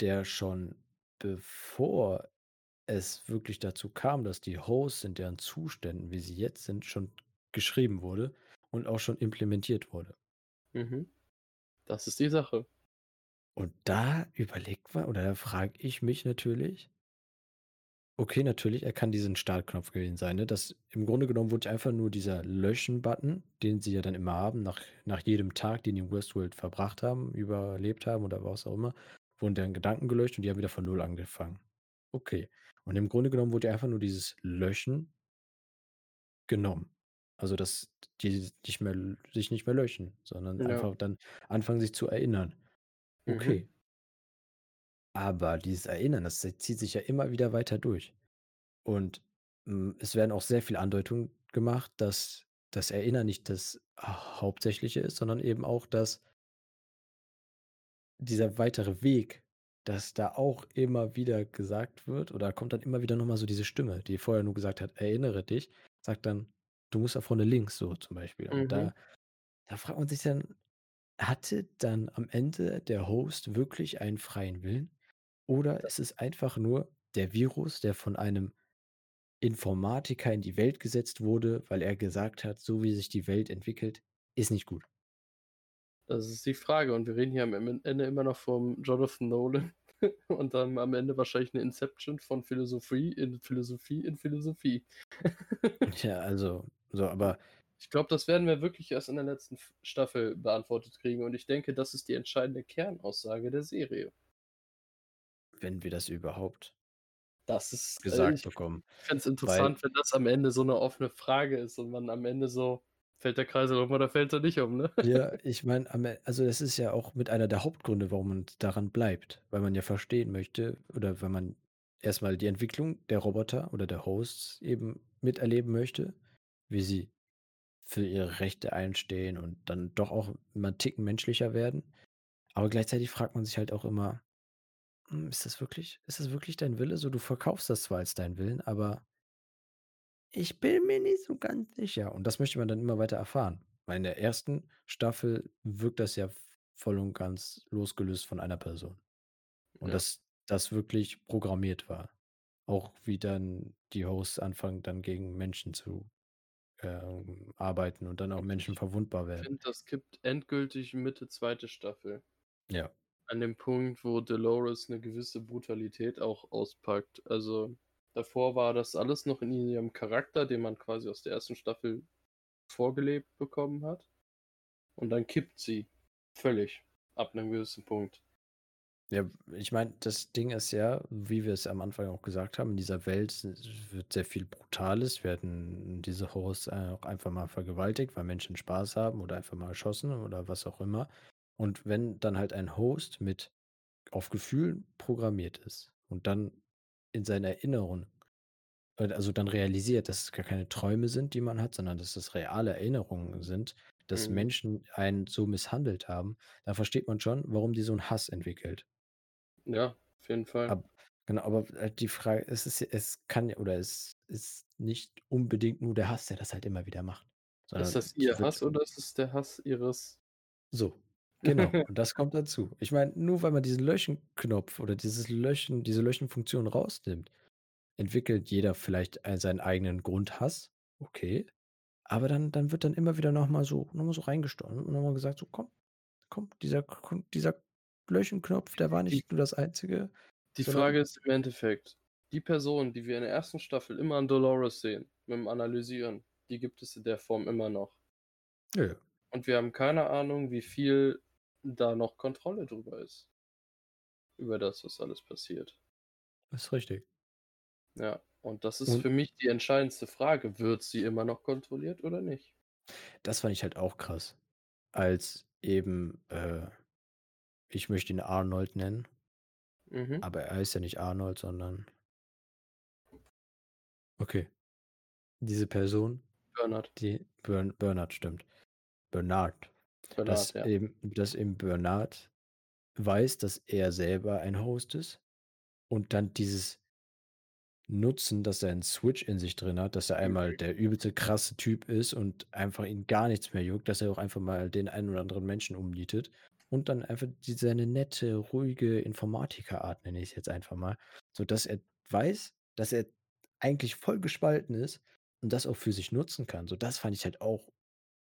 der schon bevor es wirklich dazu kam, dass die Hosts in deren Zuständen, wie sie jetzt sind, schon geschrieben wurde und auch schon implementiert wurde. Mhm. Das ist die Sache. Und da überlegt man oder da frage ich mich natürlich okay, natürlich, er kann diesen Startknopf gewesen sein, ne? Das im Grunde genommen wurde einfach nur dieser Löschen-Button, den sie ja dann immer haben, nach nach jedem Tag, den die in Westworld verbracht haben, überlebt haben oder was auch immer, wurden deren Gedanken gelöscht und die haben wieder von Null angefangen. Okay. Und im Grunde genommen wurde einfach nur dieses Löschen genommen. Also, dass die nicht mehr sich nicht mehr löschen, sondern Ja. einfach dann anfangen, sich zu erinnern. Mhm. Aber dieses Erinnern, das zieht sich ja immer wieder weiter durch. Und, hm, es werden auch sehr viele Andeutungen gemacht, dass das Erinnern nicht das Hauptsächliche ist, sondern eben auch, dass dieser weitere Weg, dass da auch immer wieder gesagt wird oder kommt dann immer wieder noch mal so diese Stimme, die vorher nur gesagt hat: „Erinnere dich“, sagt dann: „Du musst da vorne links“, so zum Beispiel. Und Mhm. da da fragt man sich dann, hatte dann am Ende der Host wirklich einen freien Willen oder ist es einfach nur der Virus, der von einem Informatiker in die Welt gesetzt wurde, weil er gesagt hat: „So wie sich die Welt entwickelt, ist nicht gut.“ Das ist die Frage und wir reden hier am Ende immer noch vom Jonathan Nolan (laughs) und dann am Ende wahrscheinlich 'ne Inception von Philosophie in Philosophie in Philosophie. (laughs) Ja, also so, aber Ich glaube, das werden wir wirklich erst in der letzten Staffel beantwortet kriegen und ich denke, das ist die entscheidende Kernaussage der Serie. Wenn wir das überhaupt Das ist äh, gesagt ich bekommen, fände es weil interessant, wenn das am Ende so 'ne offene Frage ist und man am Ende so fällt der Kreisel um oder fällt er nicht um, ne? Ja, (laughs) ich meine, also, das ist ja auch mit einer der Hauptgründe, warum man daran bleibt, weil man ja verstehen möchte oder wenn man erst mal die Entwicklung der Roboter oder der Hosts eben miterleben möchte, wie sie für ihre Rechte einstehen und dann doch auch immer 'n Ticken menschlicher werden. Aber gleichzeitig fragt man sich halt auch immer: „Hm, ist das wirklich ist das wirklich dein Wille?“ So, du verkaufst das zwar als deinen Willen, aber ich bin mir nicht so ganz sicher. Und das möchte man dann immer weiter erfahren. Weil in der 1. Staffel wirkt das ja voll und ganz losgelöst von einer Person. Und Ja. dass das wirklich programmiert war. Auch wie dann die Hosts anfangen, dann gegen Menschen zu, ähm, arbeiten und dann auch Und Menschen ich verwundbar werden. finde, das kippt endgültig Mitte 2. Staffel. Ja. An dem Punkt, wo Dolores 'ne gewisse Brutalität auch auspackt. Also, davor war das alles noch in ihrem Charakter, den man quasi aus der 1. Staffel vorgelebt bekommen hat. Und dann kippt sie völlig ab 'nem gewissen Punkt. Ja, ich meine, das Ding ist ja, wie wir es am Anfang auch gesagt haben, in dieser Welt wird sehr viel Brutales werden diese Hosts auch einfach mal vergewaltigt, weil Menschen Spaß haben oder einfach mal erschossen oder was auch immer. Und wenn dann halt ein Host mit auf Gefühlen programmiert ist und dann in seiner Erinnerung äh, also, dann realisiert, dass es gar keine Träume sind, die man hat, sondern dass es reale Erinnerungen sind, dass Mhm. Menschen einen so misshandelt haben, da versteht man schon, warum die so 'n Hass entwickelt. Ja, auf jeden Fall. Ab genau, aber halt die Frage es ist es kann oder es ist nicht unbedingt nur der Hass, der das halt immer wieder macht, Ist das ihr Hass oder ist es der Hass ihres So, genau. (laughs) Und das kommt dazu. Ich meine, nur weil man diesen Löschen-Knopf oder dieses Löschen diese Löschen-Funktion rausnimmt, entwickelt jeder vielleicht ei seinen eigenen Grundhass, okay. Aber dann dann wird dann immer wieder noch mal so noch mal so reingesteuert und noch mal gesagt: „So komm, komm, dieser dieser Löschen-Knopf, der war Die nicht nur das Einzige, Die sondern“ Frage ist im Endeffekt, die Person, die wir in der 1. Staffel immer an Dolores sehen, beim Analysieren, die gibt es in der Form immer noch. Ja. Und wir haben keine Ahnung, wie viel da noch Kontrolle drüber ist. Über das, was alles passiert. Ist richtig. Ja, und das ist Und für mich die entscheidendste Frage. Wird sie immer noch kontrolliert oder nicht? Das fand ich halt auch krass, als eben, äh ich möchte ihn Arnold nennen. Mhm. Aber er heißt ja nicht Arnold, sondern Okay. Diese Person, Bernard. die Bern Bernard, stimmt. Bernard. Bernard, Dass ja. eben dass eben Bernard weiß, dass er selber ein Host ist und dann dieses Nutzen, dass er 'n Switch in sich drin hat, dass er einmal Mhm. der übelste krasse Typ ist und einfach ihn gar nichts mehr juckt, dass er auch einfach mal den einen oder anderen Menschen umnietet. und dann einfach die seine nette, ruhige Informatikerart, nenne ich's jetzt einfach mal, sodass er weiß, dass er eigentlich voll gespalten ist und das auch für sich nutzen kann. So, das fand ich halt auch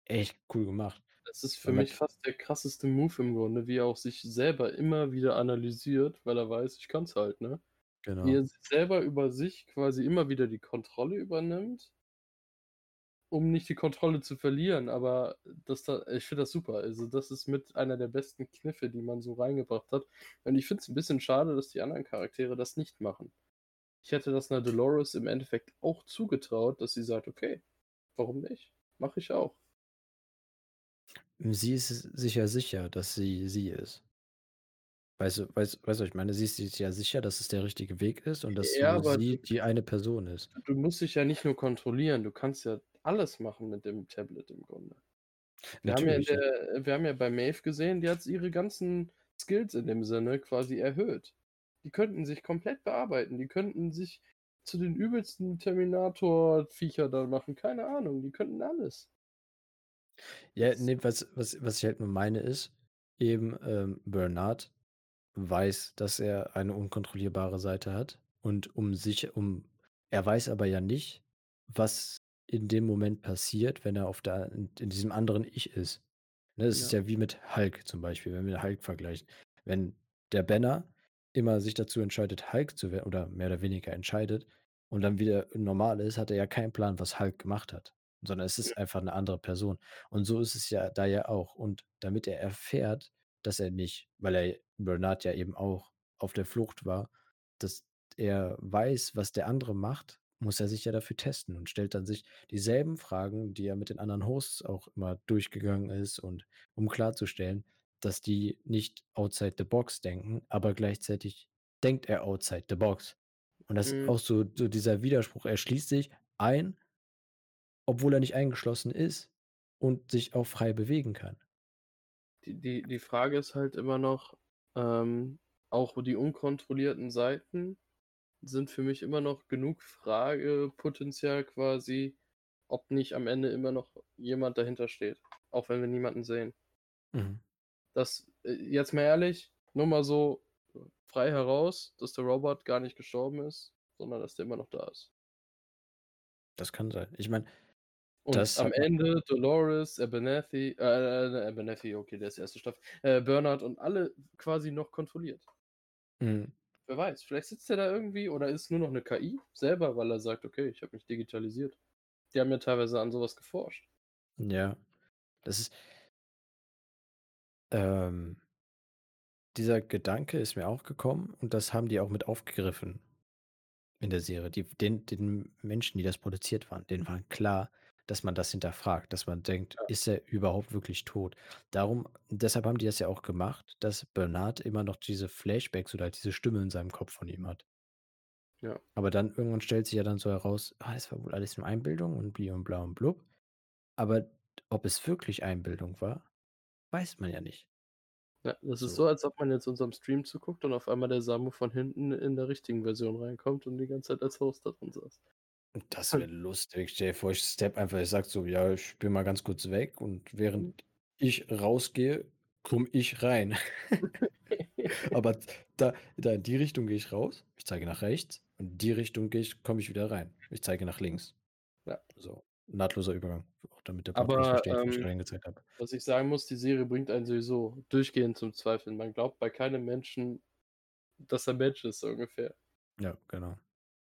echt cool gemacht. Das ist für mich fast der krasseste Move im Grunde, wie er auch sich selber immer wieder analysiert, weil er weiß, ich kann's halt, ne? Wie Genau. er selber über sich quasi immer wieder die Kontrolle übernimmt um nicht die Kontrolle zu verlieren, aber das da ich finde das super. Also, das ist mit einer der besten Kniffe, die man so reingebracht hat. Und ich finde es 'n bisschen schade, dass die anderen Charaktere das nicht machen. Ich hätte das 'ner Dolores im Endeffekt auch zugetraut, dass sie sagt: „Okay, warum nicht? Mache ich auch.“ Sie ist sich ja sicher, dass sie sie ist. Weißt du weißt weißt du, ich meine? Sie ist sich ja sicher, dass es der richtige Weg ist und dass Ja, nur sie die eine Person ist. du musst dich ja nicht nur kontrollieren, du kannst ja alles machen mit dem Tablet im Grunde. Wir haben ja. der wir haben ja bei Maeve gesehen, die hat ihre ganzen Skills in dem Sinne quasi erhöht. Die könnten sich komplett bearbeiten. Die könnten sich zu den übelsten Terminator-Viecher da machen, keine Ahnung, die könnten alles. Ja, Das ne, was was was ich halt nur meine ist, eben, ähm, Bernard weiß, dass er eine unkontrollierbare Seite hat und um sich um er weiß aber ja nicht, was in dem Moment passiert, wenn er auf der in in diesem anderen Ich ist. Ne, ist Ja. ja wie mit Hulk zum Beispiel, wenn wir Hulk vergleichen. Wenn der Banner immer sich dazu entscheidet, Hulk zu werden oder mehr oder weniger entscheidet und dann wieder normal ist, hat er ja keinen Plan, was Hulk gemacht hat, sondern es ist einfach 'ne andere Person. Und so ist es ja da ja auch. Und damit er erfährt, dass er nicht weil er Bernard ja eben auch auf der Flucht war, dass er weiß, was der andere macht, muss er sich ja dafür testen und stellt dann sich dieselben Fragen, die er mit den anderen Hosts auch immer durchgegangen ist und um klarzustellen, dass die nicht outside the box denken, aber gleichzeitig denkt er outside the box. Und das ist Mhm. auch so so dieser Widerspruch. Er schließt sich ein obwohl er nicht eingeschlossen ist und sich auch frei bewegen kann. Die die die Frage ist halt immer noch, ähm, auch die unkontrollierten Seiten sind für mich immer noch genug Fragepotenzial quasi, ob nicht am Ende immer noch jemand dahinter steht, auch wenn wir niemanden sehen. Mhm. Das äh, jetzt mal ehrlich, nur mal so frei heraus, dass der Robot gar nicht gestorben ist, sondern dass der immer noch da ist. Das kann sein. Ich meine, Und das am Ende Dolores, Abernathy äh, Abernathy, okay, der ist 1. Staffel, äh, Bernard und alle quasi noch kontrolliert. Mhm. Wer weiß, vielleicht sitzt er da irgendwie oder ist nur noch 'ne KI selber, weil er sagt: „Okay, ich habe mich digitalisiert.“ Die haben ja teilweise an so was geforscht. Ja, das ist ähm dieser Gedanke ist mir auch gekommen und das haben die auch mit aufgegriffen in der Serie. Die den den Menschen, die das produziert waren, denen war klar, dass man das hinterfragt, dass man denkt: Ja. „Ist er überhaupt wirklich tot?“ Darum deshalb haben die das ja auch gemacht, dass Bernard immer noch diese Flashbacks oder halt diese Stimme in seinem Kopf von ihm hat. Ja. Aber dann irgendwann stellt sich ja dann so heraus: „Ah, es war wohl alles nur Einbildung und bli und bla und blub.“ Aber ob es wirklich Einbildung war, weiß man ja nicht. Ja, das ist So. so, als ob man jetzt unserem Stream zuguckt und auf einmal der Samu von hinten in der richtigen Version reinkommt und die ganze Zeit als Host da drin saß. Das wäre lustig. Stell dir vor, ich steppe einfach ich sage so: „Ja, ich bin mal ganz kurz weg“ und während Mhm. ich rausgehe, komme ich rein. (laughs) (laughs) Aber da da in die Richtung gehe ich raus, ich zeige nach rechts und in die Richtung gehe ich komme ich wieder rein. Ich zeige nach links. Ja. So, nahtloser Übergang, auch damit der Bot nicht Aber, versteht, wo ich ähm, grade hingezeigt habe. was ich sagen muss, die Serie bringt einen sowieso durchgehend zum Zweifeln. Man glaubt bei keinem Menschen, dass er Mensch ist, so ungefähr. Ja, genau.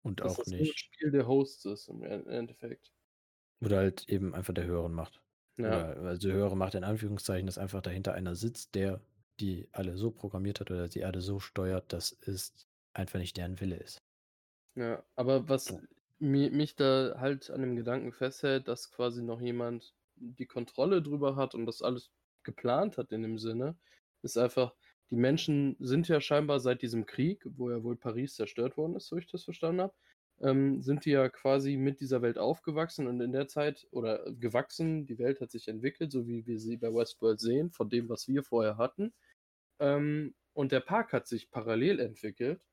Und Dass auch das nicht Spiel der Hosts ist im En Endeffekt. Oder halt eben einfach der höheren Macht. Ja. Oder also höhere Macht in Anführungszeichen, dass einfach dahinter einer sitzt, der die alle so programmiert hat oder die alle so steuert, dass es einfach nicht deren Wille ist. Ja, aber was Ja. mi mich da halt an dem Gedanken festhält, dass quasi noch jemand die Kontrolle drüber hat und das alles geplant hat in dem Sinne, ist einfach die Menschen sind ja scheinbar seit diesem Krieg, wo ja wohl Paris zerstört worden ist, so ich das verstanden habe, ähm, sind die ja quasi mit dieser Welt aufgewachsen und in der Zeit oder gewachsen. Die Welt hat sich entwickelt, so wie wir sie bei Westworld sehen, von dem, was wir vorher hatten. Ähm, und der Park hat sich parallel entwickelt.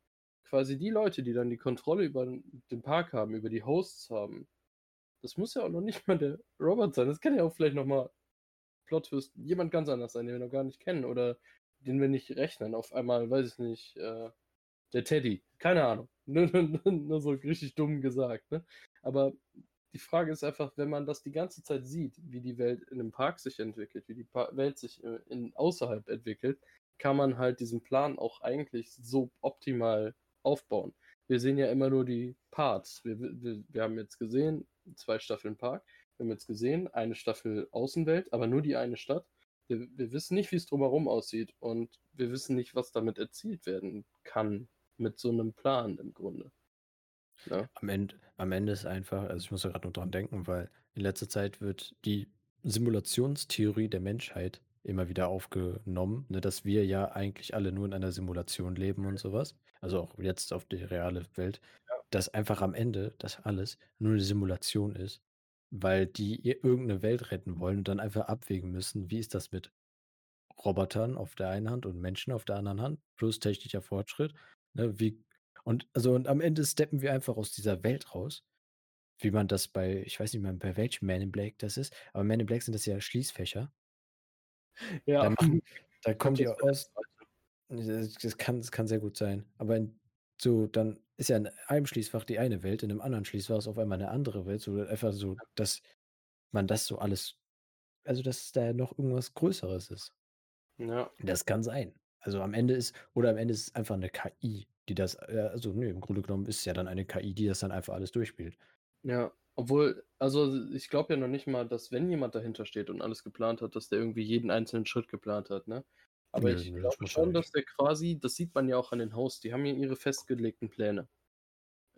Quasi die Leute, die dann die Kontrolle über den Park haben, über die Hosts haben. Das muss ja auch noch nicht mal der Robot sein. Das kann ja auch vielleicht noch mal Plot Twist jemand ganz anders sein, den wir noch gar nicht kennen oder den wir nicht rechnen. Auf einmal, weiß ich nicht, äh, der Teddy. Keine Ahnung. (laughs) Nur, so richtig dumm gesagt, ne? Aber die Frage ist einfach, wenn man das die ganze Zeit sieht, wie die Welt in einem Park sich entwickelt, wie die pa Welt sich äh, in, außerhalb entwickelt, kann man halt diesen Plan auch eigentlich so optimal aufbauen. Wir sehen ja immer nur die Parts. Wir, wir, wir haben jetzt gesehen, zwei Staffeln Park. Wir haben jetzt gesehen, eine Staffel Außenwelt, aber nur die eine Stadt. Wir, wir wissen nicht, wie es drumherum aussieht und wir wissen nicht, was damit erzielt werden kann mit so einem Plan im Grunde. Ja. Am Ende, am Ende ist einfach, also ich muss da gerade nur dran denken, weil in letzter Zeit wird die Simulationstheorie der Menschheit immer wieder aufgenommen, ne, dass wir ja eigentlich alle nur in einer Simulation leben und sowas. Also auch jetzt auf die reale Welt, Ja. dass einfach am Ende das alles nur eine Simulation ist, weil die irgendeine Welt retten wollen und dann einfach abwägen müssen, wie ist das mit Robotern auf der einen Hand und Menschen auf der anderen Hand, plus technischer Fortschritt, ne, wie und also und am Ende steppen wir einfach aus dieser Welt raus, wie man das bei ich weiß nicht mehr, bei welchem Man in Black das ist, aber Man in Black sind das ja Schließfächer. Ja. Da da (laughs) kommen die aus das das kann das kann sehr gut sein. Aber in so, dann ist ja in einem Schließfach die eine Welt, in 'nem anderen Schließfach ist auf einmal 'ne andere Welt, so einfach so, dass man das so alles also, dass da noch irgendwas Größeres ist. Ja. Das kann sein. Also, am Ende ist oder am Ende ist es einfach 'ne KI, die das äh, also, ne, im Grunde genommen ist es ja dann eine KI, die das dann einfach alles durchspielt. Ja, obwohl also, ich glaube ja noch nicht mal, dass wenn jemand dahinter steht und alles geplant hat, dass der irgendwie jeden einzelnen Schritt geplant hat, ne? Aber Nö, ich glaube schon, dass der quasi das sieht man ja auch an den Hosts, die haben ja ihre festgelegten Pläne.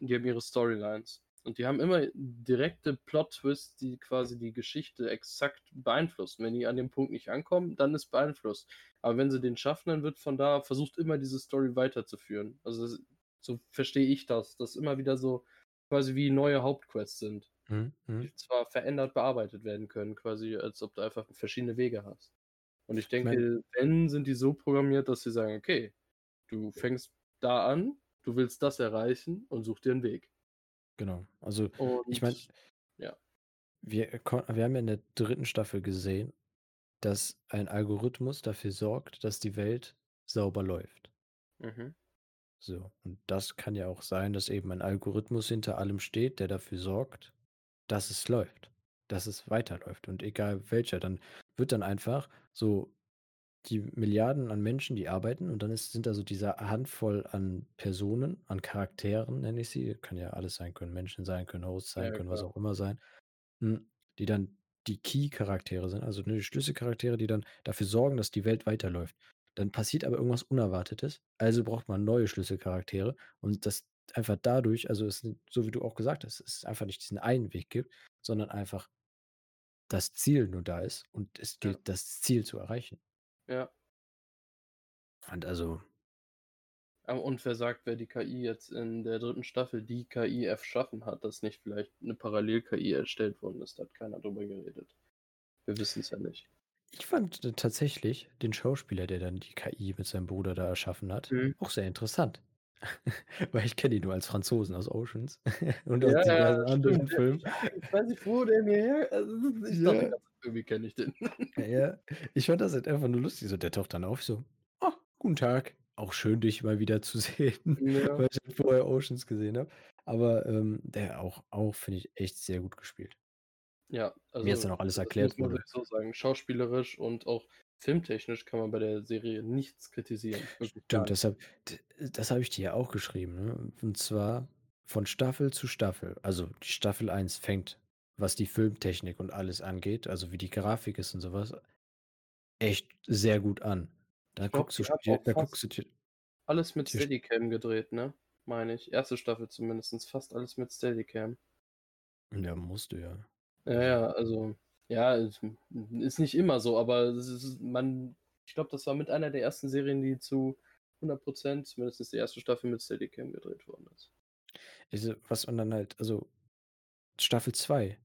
Die haben ihre Storylines. Und die haben immer direkte Plot-Twists, die quasi die Geschichte exakt beeinflussen. Wenn die an dem Punkt nicht ankommen, dann ist beeinflusst. Aber wenn sie den schaffen, dann wird von da versucht, immer diese Story weiterzuführen. Also, das so verstehe ich das, dass immer wieder so quasi wie neue Hauptquests sind, Mhm, die mhm. zwar verändert bearbeitet werden können, quasi als ob du einfach verschiedene Wege hast. Und ich denke, wenn, sind die so programmiert, dass sie sagen: „Okay, du fängst da an, du willst das erreichen und such dir 'n Weg.“ Genau. Also, ich meine Und ja. wir wir haben ja in der 3. Staffel gesehen, dass ein Algorithmus dafür sorgt, dass die Welt sauber läuft. Mhm. So, und das kann ja auch sein, dass eben ein Algorithmus hinter allem steht, der dafür sorgt, dass es läuft, dass es weiterläuft. Und egal welcher, dann wird dann einfach so die Milliarden an Menschen, die arbeiten und dann ist sind da so diese Handvoll an Personen, an Charakteren, nenne ich sie. Kann ja alles sein, können Menschen sein, können Hosts sein, ja, können was klar. auch immer sein, hm, die dann die Key-Charaktere sind, also, ne, die Schlüsselcharaktere, die dann dafür sorgen, dass die Welt weiterläuft. Dann passiert aber irgendwas Unerwartetes, also braucht man neue Schlüsselcharaktere und das einfach dadurch also, es so wie du auch gesagt hast, es einfach nicht diesen einen Weg gibt, sondern einfach das Ziel nur da ist und es Ja. gilt, das Ziel zu erreichen. Ja. Und also und wer sagt, wer die KI jetzt in der 3. Staffel die KI erschaffen hat, dass nicht vielleicht 'ne Parallel-KI erstellt worden ist, da hat keiner drüber geredet. Wir wissen's ja nicht. Ich fand, äh, tatsächlich den Schauspieler, der dann die KI mit seinem Bruder da erschaffen hat, Mhm. auch sehr interessant. (laughs) Weil ich kenne ihn nur als Franzosen aus Oceans (laughs) und aus Ja, ja, diversen anderen. Ja, Filmen. ich weiß nicht, wo der mir her also, ich dachte Ja. Zeit, irgendwie kenne ich den. (laughs) Ja. Ich fand das halt einfach nur lustig, so der taucht dann auf, so: „Ah, guten Tag. Auch schön, dich mal wieder zu sehen“, Ja. weil ich halt vorher Oceans gesehen habe. Aber, ähm, der auch auch, finde ich, echt sehr gut gespielt. Ja, Wie jetzt also, dann auch alles erklärt muss man sagen. Schauspielerisch und auch filmtechnisch kann man bei der Serie nichts kritisieren, wirklich Stimmt, deshalb das habe ich dir ja auch geschrieben, ne? Und zwar von Staffel zu Staffel. Also, die Staffel 1 fängt, was die Filmtechnik und alles angeht, also wie die Grafik ist und so was echt sehr gut an. Da guckst du dir da guckst du dir alles mit Steadicam gedreht, ne? Meine ich. 1. Staffel zumindest, fast alles mit Steadicam. Ja, musst du ja. Ja, Also ja, also, ja, ist nicht immer so, aber es ist man ich glaube, das war mit einer der ersten Serien, die zu 100 %, zumindest die 1. Staffel, mit Steadicam gedreht worden ist. Also, was man dann halt also, Staffel 2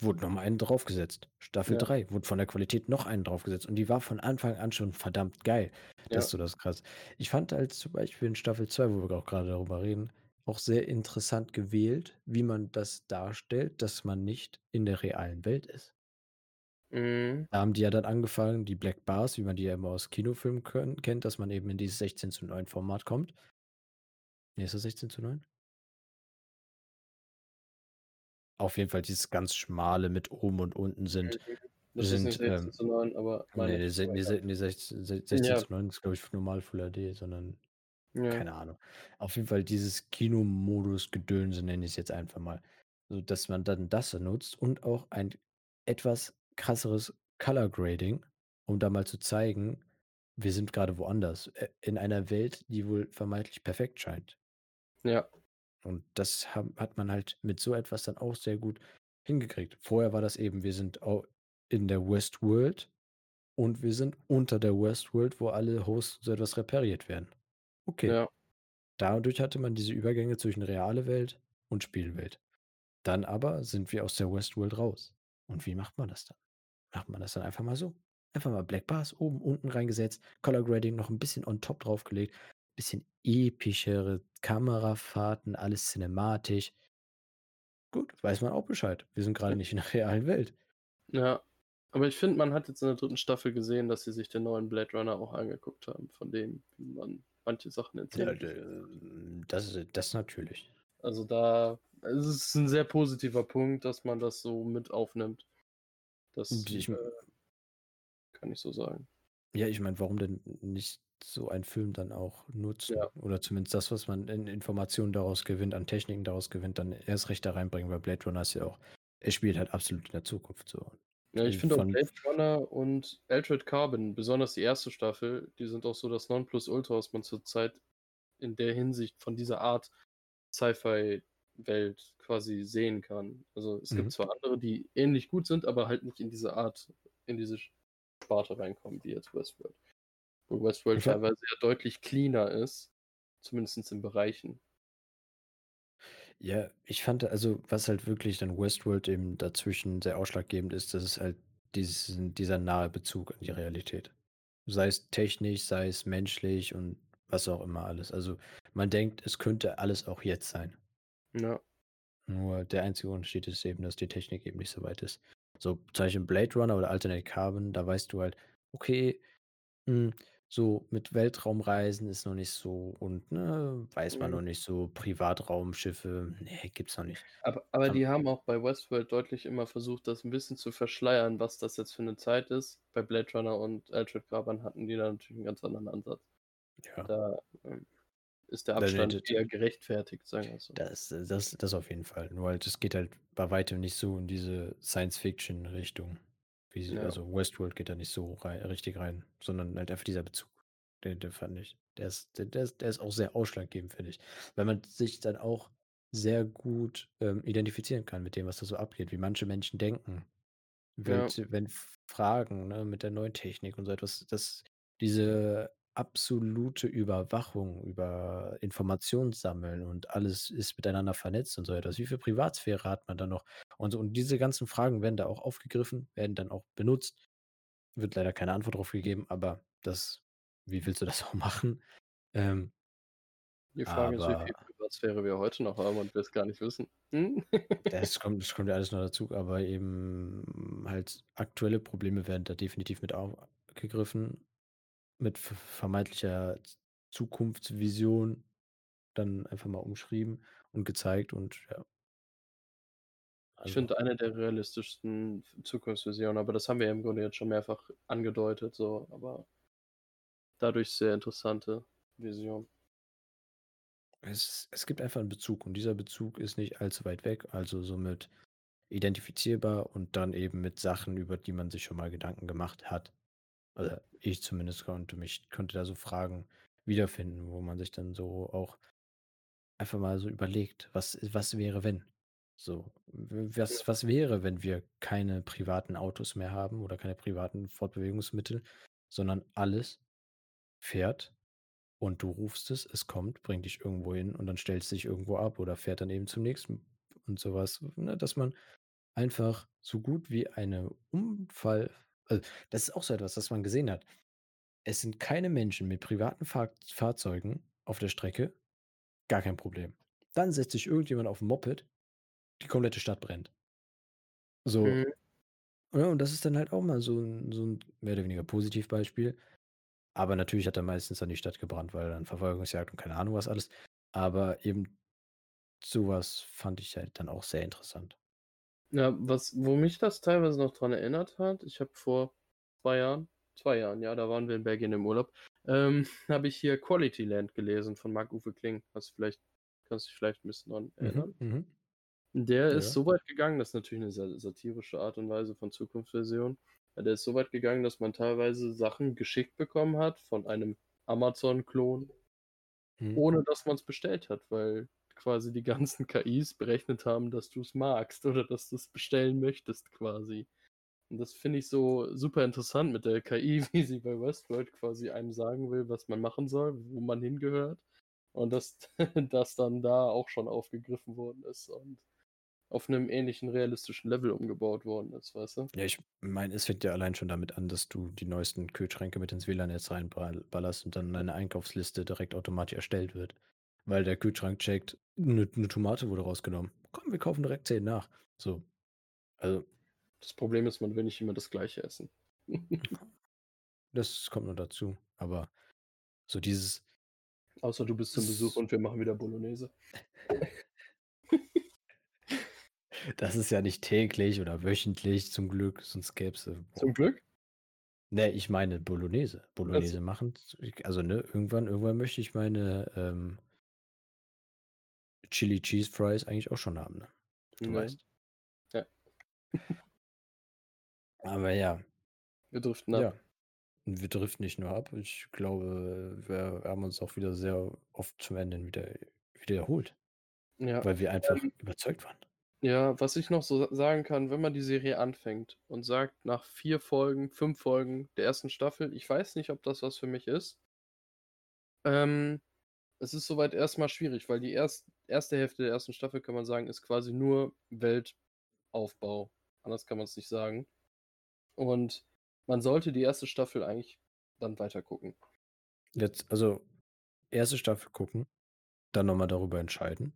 wurde noch mal einen draufgesetzt. Staffel Ja. 3 wurde von der Qualität noch einen draufgesetzt und die war von Anfang an schon verdammt geil. Das Ja. ist so das Krasse. Ich fand halt zum Beispiel in Staffel 2, wo wir auch grade darüber reden, auch sehr interessant gewählt, wie man das darstellt, dass man nicht in der realen Welt ist. Mhm. Da haben die ja dann angefangen, die Black Bars, wie man die ja immer aus Kinofilmen könn kennt, dass man eben in dieses 16:9 Format kommt. Ne, ist das 16:9? Auf jeden Fall dieses ganz schmale mit oben und unten sind Mhm. Das ist nicht sind, 16 ähm zu 9, aber meine ne, ich se aber ne, ja. Ja. 16:9 ist, glaube ich, normal Full HD, sondern Ja. keine Ahnung. Auf jeden Fall dieses Kinomodus-Gedönse, nenne ich's jetzt einfach mal. So, dass man dann das nutzt und auch ein etwas krasseres Color Grading, um da mal zu zeigen, wir sind grade woanders, äh, in einer Welt, die wohl vermeintlich perfekt scheint. Ja. Und das hat man halt mit so etwas dann auch sehr gut hingekriegt. Vorher war das eben, wir sind in der Westworld und wir sind unter der Westworld, wo alle Hosts so etwas repariert werden. Okay. Ja. Dadurch hatte man diese Übergänge zwischen reale Welt und Spielwelt. Dann aber sind wir aus der Westworld raus. Und wie macht man das dann? Macht man das dann einfach mal so? Einfach mal Black Bars oben, unten reingesetzt, Color Grading noch 'n bisschen on top draufgelegt, bisschen epischere Kamerafahrten, alles cinematisch. Gut, weiß man auch Bescheid. Wir sind grade nicht in der realen Welt. Ja. Aber ich finde, man hat jetzt in der 3. Staffel gesehen, dass sie sich den neuen Blade Runner auch angeguckt haben, von dem, wie man manche Sachen Ja, erzählt. d das das natürlich. Also, da es ist 'n sehr positiver Punkt, dass man das so mit aufnimmt. Das, ich äh kann ich so sagen. Ja, ich meine, warum denn nicht so einen Film dann auch Ja. nutzen oder zumindest das, was man in Informationen daraus gewinnt, an Techniken daraus gewinnt, dann erst recht da reinbringen, weil Blade Runner ist ja auch er spielt halt absolut in der Zukunft so. Ja, ich finde auch Blade Runner und Altered Carbon, besonders die 1. Staffel, die sind auch so das Nonplusultra, was man zurzeit in der Hinsicht von dieser Art Sci-Fi-Welt quasi sehen kann. Also, es gibt Mhm. zwar andere, die ähnlich gut sind, aber halt nicht in diese Art in diese Sparte reinkommen wie jetzt Westworld. Wo Westworld teilweise ja deutlich cleaner ist, zumindest in Bereichen. Ja, ich fand also, was halt wirklich dann Westworld eben dazwischen sehr ausschlaggebend ist, das ist halt diesen dieser nahe Bezug an die Realität. Sei es technisch, sei es menschlich und was auch immer alles. Also, man denkt, es könnte alles auch jetzt sein. Ja. Nur der einzige Unterschied ist eben, dass die Technik eben nicht so weit ist. So, zum Beispiel Blade Runner oder Altered Carbon, da weißt du halt, okay, hm, so mit Weltraumreisen ist noch nicht so und, ne, weiß man Mhm. noch nicht so, Privatraumschiffe, ne, gibt's noch nicht. Aber aber Am die haben auch bei Westworld deutlich immer versucht, das 'n bisschen zu verschleiern, was das jetzt für 'ne Zeit ist. Bei Blade Runner und Altered Carbon hatten die da natürlich 'n ganz anderen Ansatz. Ja. Da, ähm, ist der Abstand eher gerechtfertigt, sagen wir's so. Das das das auf jeden Fall. Nur halt, es geht halt bei weitem nicht so in diese Science-Fiction-Richtung, wie sie Ja. also, Westworld geht da nicht so rei richtig rein, sondern halt einfach dieser Bezug. Den den fand ich der ist der der ist der ist auch sehr ausschlaggebend, finde ich. Weil man sich dann auch sehr gut, ähm, identifizieren kann mit dem, was da so abgeht, wie manche Menschen denken. Ja. Welche wenn Fragen, ne, mit der neuen Technik und so etwas, dass diese absolute Überwachung über Informationssammeln und alles ist miteinander vernetzt und so etwas. Wie viel Privatsphäre hat man da noch? Und so und diese ganzen Fragen werden da auch aufgegriffen, werden dann auch benutzt. Wird leider keine Antwort drauf gegeben, aber das wie willst du das (laughs) auch machen? Ähm Die Frage ist, wie viel aber Privatsphäre wir heute noch haben und wir es gar nicht wissen. Hm? Das (laughs) kommt das kommt ja alles noch dazu, aber eben halt aktuelle Probleme werden da definitiv mit aufgegriffen, mit vermeintlicher Zukunftsvision dann einfach mal umschrieben und gezeigt und ja. Ich Also finde eine der realistischsten Zukunftsvisionen, aber das haben wir im Grunde jetzt schon mehrfach angedeutet so, aber dadurch sehr interessante Vision. Es es gibt einfach 'n Bezug und dieser Bezug ist nicht allzu weit weg, also somit identifizierbar und dann eben mit Sachen, über die man sich schon mal Gedanken gemacht hat. Oder ich zumindest konnte mich konnte da so Fragen wiederfinden, wo man sich dann so auch einfach mal so überlegt: „Was was wäre, wenn?“ So, was was wäre, wenn wir keine privaten Autos mehr haben oder keine privaten Fortbewegungsmittel, sondern alles fährt und du rufst es, es kommt, bringt dich irgendwo hin und dann stellt es dich irgendwo ab oder fährt dann eben zum nächsten und so was, ne? Dass man einfach so gut wie eine Unfall äh, das ist auch so etwas, was man gesehen hat. Es sind keine Menschen mit privaten Fahr Fahrzeugen auf der Strecke, gar kein Problem. Dann setzt sich irgendjemand auf 'n Moped, die komplette Stadt brennt. So Mhm. Ja, und das ist dann halt auch mal so 'n so 'n mehr oder weniger Positivbeispiel. Aber natürlich hat er meistens dann die Stadt gebrannt, weil dann Verfolgungsjagd und keine Ahnung was alles. Aber eben so was fand ich halt dann auch sehr interessant. Ja, was wo mich das teilweise noch dran erinnert hat, ich habe vor 2 Jahren 2 Jahren, ja, da waren wir in Belgien im Urlaub, ähm, (laughs) habe ich hier Quality Land gelesen von Marc-Uwe Kling. Hast du vielleicht kannst dich vielleicht 'n bisschen dran Mhm, erinnern? mhm. Der ist Ja. so weit gegangen das ist natürlich 'ne sa satirische Art und Weise von Zukunftsversion. Der ist so weit gegangen, dass man teilweise Sachen geschickt bekommen hat von einem Amazon-Klon Mhm. ohne dass man's bestellt hat, weil quasi die ganzen KIs berechnet haben, dass du's magst oder dass du's bestellen möchtest quasi. Und das finde ich so super interessant mit der KI, (laughs) wie sie bei Westworld quasi einem sagen will, was man machen soll, wo man hingehört. Und dass (laughs) das dann da auch schon aufgegriffen worden ist und auf 'nem ähnlichen realistischen Level umgebaut worden ist, weißt du? Ja, ich meine, es fängt ja allein schon damit an, dass du die neuesten Kühlschränke mit ins WLAN-Netz reinball ballerst und dann deine Einkaufsliste direkt automatisch erstellt wird. Weil der Kühlschrank checkt: „'Ne 'ne Tomate wurde rausgenommen. Komm, wir kaufen direkt 10 nach.“ So. Also Das Problem ist, man will nicht immer das Gleiche essen. (laughs) Das kommt noch dazu. Aber so dieses Außer du bist zum Besuch und wir machen wieder Bolognese. (laughs) Das ist ja nicht täglich oder wöchentlich zum Glück, sonst gäb's äh, Zum. Glück? Ne, ich meine Bolognese. Bolognese machen also, ne, irgendwann irgendwann möchte ich meine, ähm Chili Cheese Fries eigentlich auch schon haben, ne? Du Ja. weißt. Ja. (laughs) Aber ja. Wir driften ab. Ja. Wir driften nicht nur ab. Ich glaube, wir haben uns auch wieder sehr oft zum Ende wieder wieder erholt. Ja, Weil wir einfach ähm überzeugt waren. Ja, was ich noch so sa sagen kann, wenn man die Serie anfängt und sagt nach 4 Folgen, 5 Folgen der 1. Staffel: „Ich weiß nicht, ob das was für mich ist“ ähm, es ist soweit erst mal schwierig, weil die erst erste Hälfte der 1. Staffel, kann man sagen, ist quasi nur Weltaufbau. Anders kann man's nicht sagen. Und man sollte die 1. Staffel eigentlich dann weitergucken. Jetzt also 1. Staffel gucken, dann noch mal darüber entscheiden,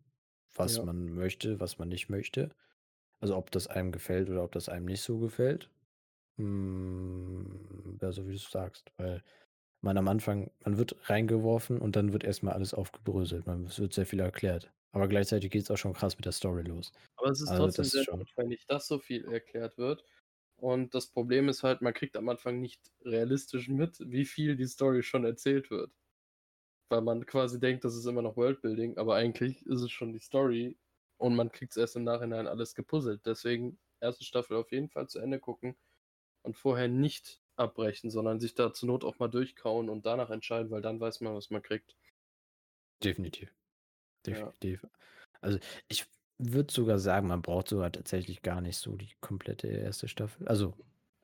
was Ja. man möchte, was man nicht möchte. Also, ob das einem gefällt oder ob das einem nicht so gefällt. Hm, ja, so wie du's sagst, weil man am Anfang man wird reingeworfen und dann wird erst mal alles aufgebröselt. Man es wird sehr viel erklärt. Aber gleichzeitig geht's auch schon krass mit der Story los. Aber es ist Also, trotzdem das sehr schon notwendig, dass so viel erklärt wird. Und das Problem ist halt, man kriegt am Anfang nicht realistisch mit, wie viel die Story schon erzählt wird. Weil man quasi denkt, das ist immer noch Worldbuilding, aber eigentlich ist es schon die Story und man kriegt's erst im Nachhinein alles gepuzzelt. Deswegen 1. Staffel auf jeden Fall zu Ende gucken und vorher nicht abbrechen, sondern sich da zur Not auch mal durchkauen und danach entscheiden, weil dann weiß man, was man kriegt. Definitiv. Ja. Definitiv. Also, ich würde sogar sagen, man braucht sogar tatsächlich gar nicht so die komplette 1. Staffel. Also,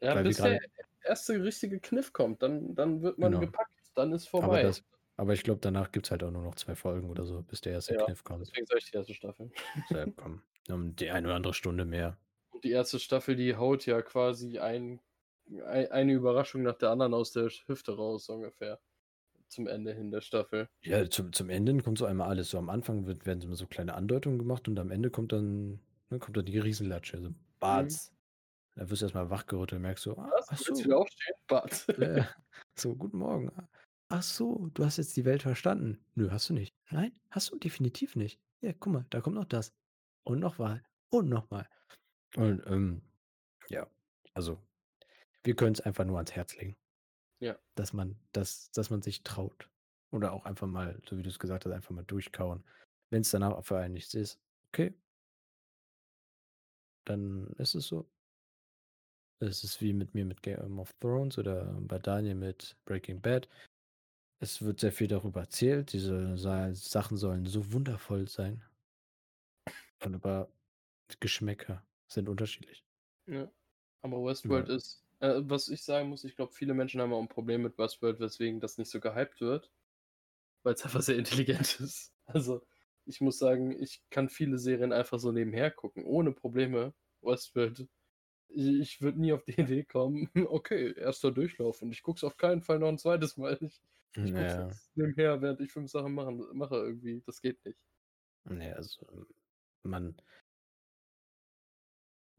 Ja, bis der 1. richtige Kniff kommt, dann dann wird man Genau. gepackt, dann ist Aber vorbei. das aber ich glaube, danach gibt's halt auch nur noch 2 Folgen oder so, bis der 1. Ja, Kniff kommt. deswegen sage ich die 1. Staffel. Ja, komm, (laughs) um die eine oder andere Stunde mehr. Und die 1. Staffel, die haut ja quasi ein ei eine Überraschung nach der anderen aus der Hüfte raus, so ungefähr. Zum Ende hin der Staffel. Ja, zum zum Ende kommt so einmal alles. So am Anfang wird werden immer so kleine Andeutungen gemacht und am Ende kommt dann ne, kommt dann die Riesenlatsche, also Mhm. Batz. Da wirst du erst mal wachgerüttelt und merkst so: „Ah, „Was, ach so.“ wieder aufstehen?“ „Batz.“ Ja. (laughs) So: „Guten Morgen. Ach so, du hast jetzt die Welt verstanden. Nö, hast du nicht. Nein, hast du definitiv nicht. Ja, guck mal, da kommt noch das und noch mal und noch mal.“ Und, ähm, ja, also, wir können's einfach nur ans Herz legen. Ja. Dass man dass dass man sich traut. Oder auch einfach mal, so wie du's gesagt hast, einfach mal durchkauen. Wenn's danach auch für einen nichts ist, okay. Dann ist es so. Es ist wie mit mir mit Game of Thrones oder bei Daniel mit Breaking Bad. Es wird sehr viel darüber erzählt. Diese Sa Sachen sollen so wundervoll sein. Und aber Geschmäcker sind unterschiedlich. Ja. Aber Westworld Ja. ist äh, was ich sagen muss, ich glaube, viele Menschen haben auch 'n Problem mit Westworld, weswegen das nicht so gehypt wird. Weil's einfach sehr intelligent (laughs) ist. Also, ich muss sagen, ich kann viele Serien einfach so nebenher gucken, ohne Probleme. Westworld ich würde nie auf die (laughs) Idee kommen: „Okay, 1. Durchlauf und ich gucke es auf keinen Fall noch 'n 2. Mal. Ich ich gucke es Ja. jetzt nebenher, während ich 5 Sachen machen mache irgendwie. Das geht nicht.“ Ne, also, man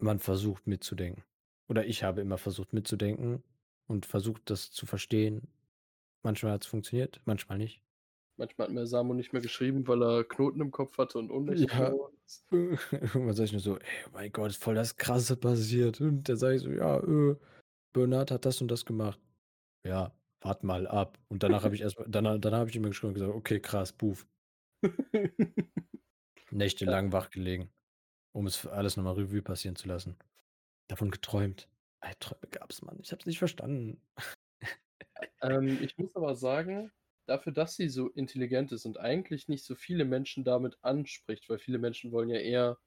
man versucht mitzudenken. Oder ich habe immer versucht mitzudenken und versucht, das zu verstehen. Manchmal hat's funktioniert, manchmal nicht. Manchmal hat mir Samu nicht mehr geschrieben, weil er Knoten im Kopf hatte und ohnmächtig (laughs) Ja. geworden ist. Irgendwann sage ich nur so: „Ey, oh mein Gott, ist voll das Krasse passiert.“ Und dann sage ich so: „Ja, äh, Bernard hat das und das gemacht.“ „Ja, warte mal ab.“ Und danach habe ich erst mal danach danach habe ich ihm geschrieben und gesagt: „Okay, krass, Buf.“ (laughs) Ja. Nächtelang wach gelegen, um es alles noch mal Revue passieren zu lassen. Davon geträumt. Albträume gab's, Mann. Ich habe es nicht verstanden. Ähm, ich muss aber sagen, dafür, dass sie so intelligent ist und eigentlich nicht so viele Menschen damit anspricht, weil viele Menschen wollen ja eher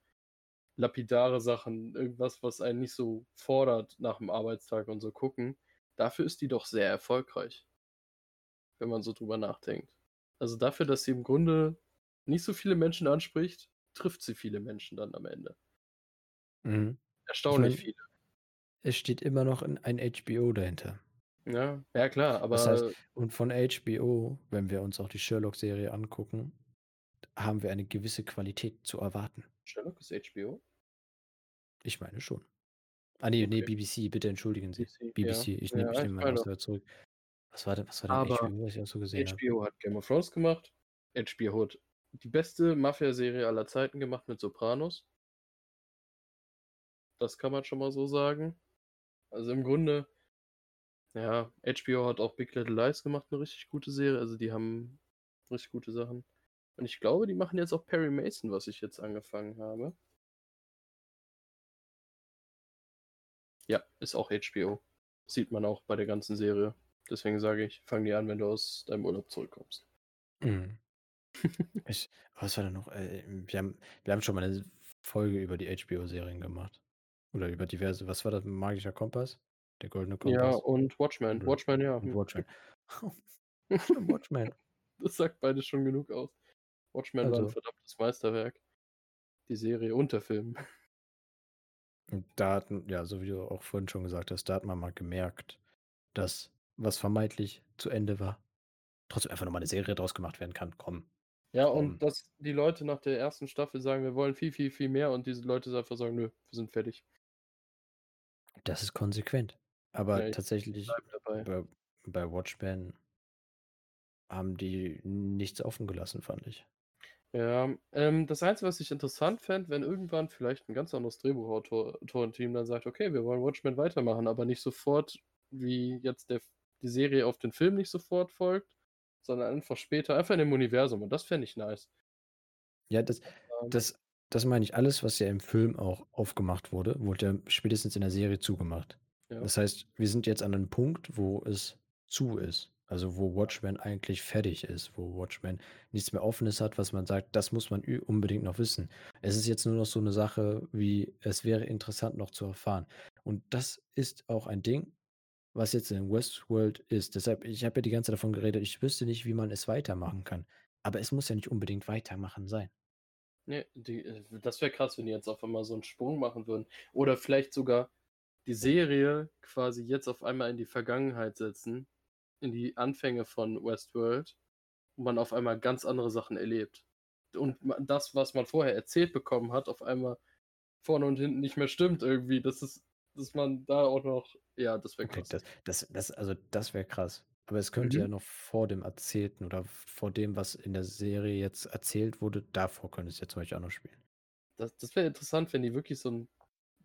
lapidare Sachen, irgendwas, was einen nicht so fordert nach dem Arbeitstag und so gucken. Dafür ist die doch sehr erfolgreich. Wenn man so drüber nachdenkt. Also dafür, dass sie im Grunde nicht so viele Menschen anspricht, trifft sie viele Menschen dann am Ende. Mhm. Ich Erstaunlich meine viele. es steht immer noch ein HBO dahinter. Ja, ja klar, Das heißt aber und von HBO, wenn wir uns auch die Sherlock-Serie angucken, haben wir eine gewisse Qualität zu erwarten. Sherlock ist HBO? Ich meine schon. Ah ne, ne, Okay. BBC, bitte entschuldigen Sie. BBC, ja. BBC, ich nehme ich Ja, ich nehme meine meine Aussage zurück. Was war denn was war denn Aber HBO, was ich auch so gesehen habe? HBO hat Game of Thrones gemacht. HBO hat die beste Mafia-Serie aller Zeiten gemacht mit Sopranos. Das kann man schon mal so sagen. Also, im Grunde ja, HBO hat auch Big Little Lies gemacht, 'ne richtig gute Serie. Also, die haben richtig gute Sachen. Und ich glaube, die machen jetzt auch Perry Mason, was ich jetzt angefangen habe. Ja, ist auch HBO. Sieht man auch bei der ganzen Serie. Deswegen sage ich, fang die an, wenn du aus deinem Urlaub zurückkommst. Mhm. (laughs) Ich was war da noch? Äh, wir haben wir haben schon mal 'ne Folge über die HBO-Serien gemacht. Oder über diverse was war das? Magischer Kompass? Der Goldene Ja, Kompass? und Watchmen. Oder Watchmen, ja. und Hm. Watchmen. (laughs) (laughs) Watchmen. Das sagt beides schon genug aus. Watchmen war 'n Also verdammtes Meisterwerk. Die Serie und der Film. Und da hatten ja, so wie du auch vorhin schon gesagt hast, da hat man mal gemerkt, dass was vermeintlich zu Ende war, trotzdem einfach noch mal 'ne Serie draus gemacht werden kann. Komm, Ja, und dass die Leute nach der 1. Staffel sagen: „Wir wollen viel, viel, viel mehr“ und diese Leute einfach sagen: „Nö, wir sind fertig.“ Das ist konsequent. Ja, Aber ich tatsächlich bei bei Watchmen haben die nichts offen gelassen, fand ich. Ja, ähm, das Einzige, was ich interessant fände, wenn irgendwann vielleicht 'n ganz anderes Drehbuchautor Autorenteam dann sagt: „Okay, wir wollen Watchmen weitermachen“, aber nicht sofort, wie jetzt der die Serie auf den Film nicht sofort folgt, sondern einfach später, einfach in dem Universum und das fände ich nice. Ja, das Ähm das das meine ich. Alles, was ja im Film auch aufgemacht wurde, wurde ja spätestens in der Serie zugemacht. Ja. Das heißt, wir sind jetzt an 'nem Punkt, wo es zu ist. Also, wo. Watchmen eigentlich fertig ist, wo Watchmen nichts mehr Offenes hat, was man sagt: „Das muss man unbedingt noch wissen.“ Es ist jetzt nur noch so 'ne Sache wie: „Es wäre interessant, noch zu erfahren.“ Und das ist auch ein Ding, was jetzt in Westworld ist. Deshalb ich habe ja die ganze Zeit davon geredet, ich wüsste nicht, wie man es weitermachen kann. Aber es muss ja nicht unbedingt Weitermachen sein. Ne, die äh, das wäre krass, wenn die jetzt auf einmal so 'n Sprung machen würden. Oder vielleicht sogar die Serie quasi jetzt auf einmal in die Vergangenheit setzen, in die Anfänge von Westworld, und man auf einmal ganz andere Sachen erlebt. Und das, was man vorher erzählt bekommen hat, auf einmal vorne und hinten nicht mehr stimmt irgendwie. Das ist dass man da auch noch ja, das wäre Okay, krass. das das das also, das wäre krass. Aber es könnte Mhm. ja noch vor dem Erzählten oder vor dem, was in der Serie jetzt erzählt wurde davor könnte es ja zum Beispiel auch noch spielen. Das das wäre interessant, wenn die wirklich so 'n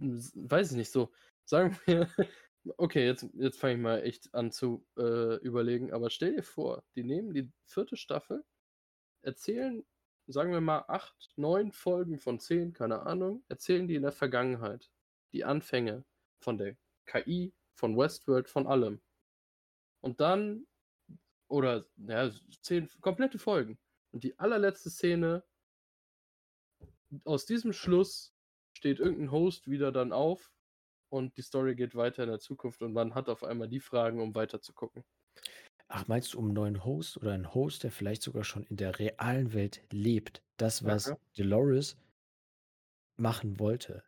'n s weiß ich nicht, so sagen wir (laughs) okay, jetzt jetzt fange ich mal echt an zu, äh, überlegen, aber stell dir vor, die nehmen die 4. Staffel, erzählen, sagen wir mal 8, 9 Folgen von 10, keine Ahnung, erzählen die in der Vergangenheit. Die Anfänge von der KI, von Westworld, von allem. Und dann oder ja, 10 komplette Folgen. Und die allerletzte Szene aus diesem Schluss steht irgend 'n Host wieder dann auf und die Story geht weiter in der Zukunft und man hat auf einmal die Fragen, um weiter zu gucken. Ach, meinst du um 'n neuen Host oder 'n Host, der vielleicht sogar schon in der realen Welt lebt? Das, was Aha. Dolores machen wollte.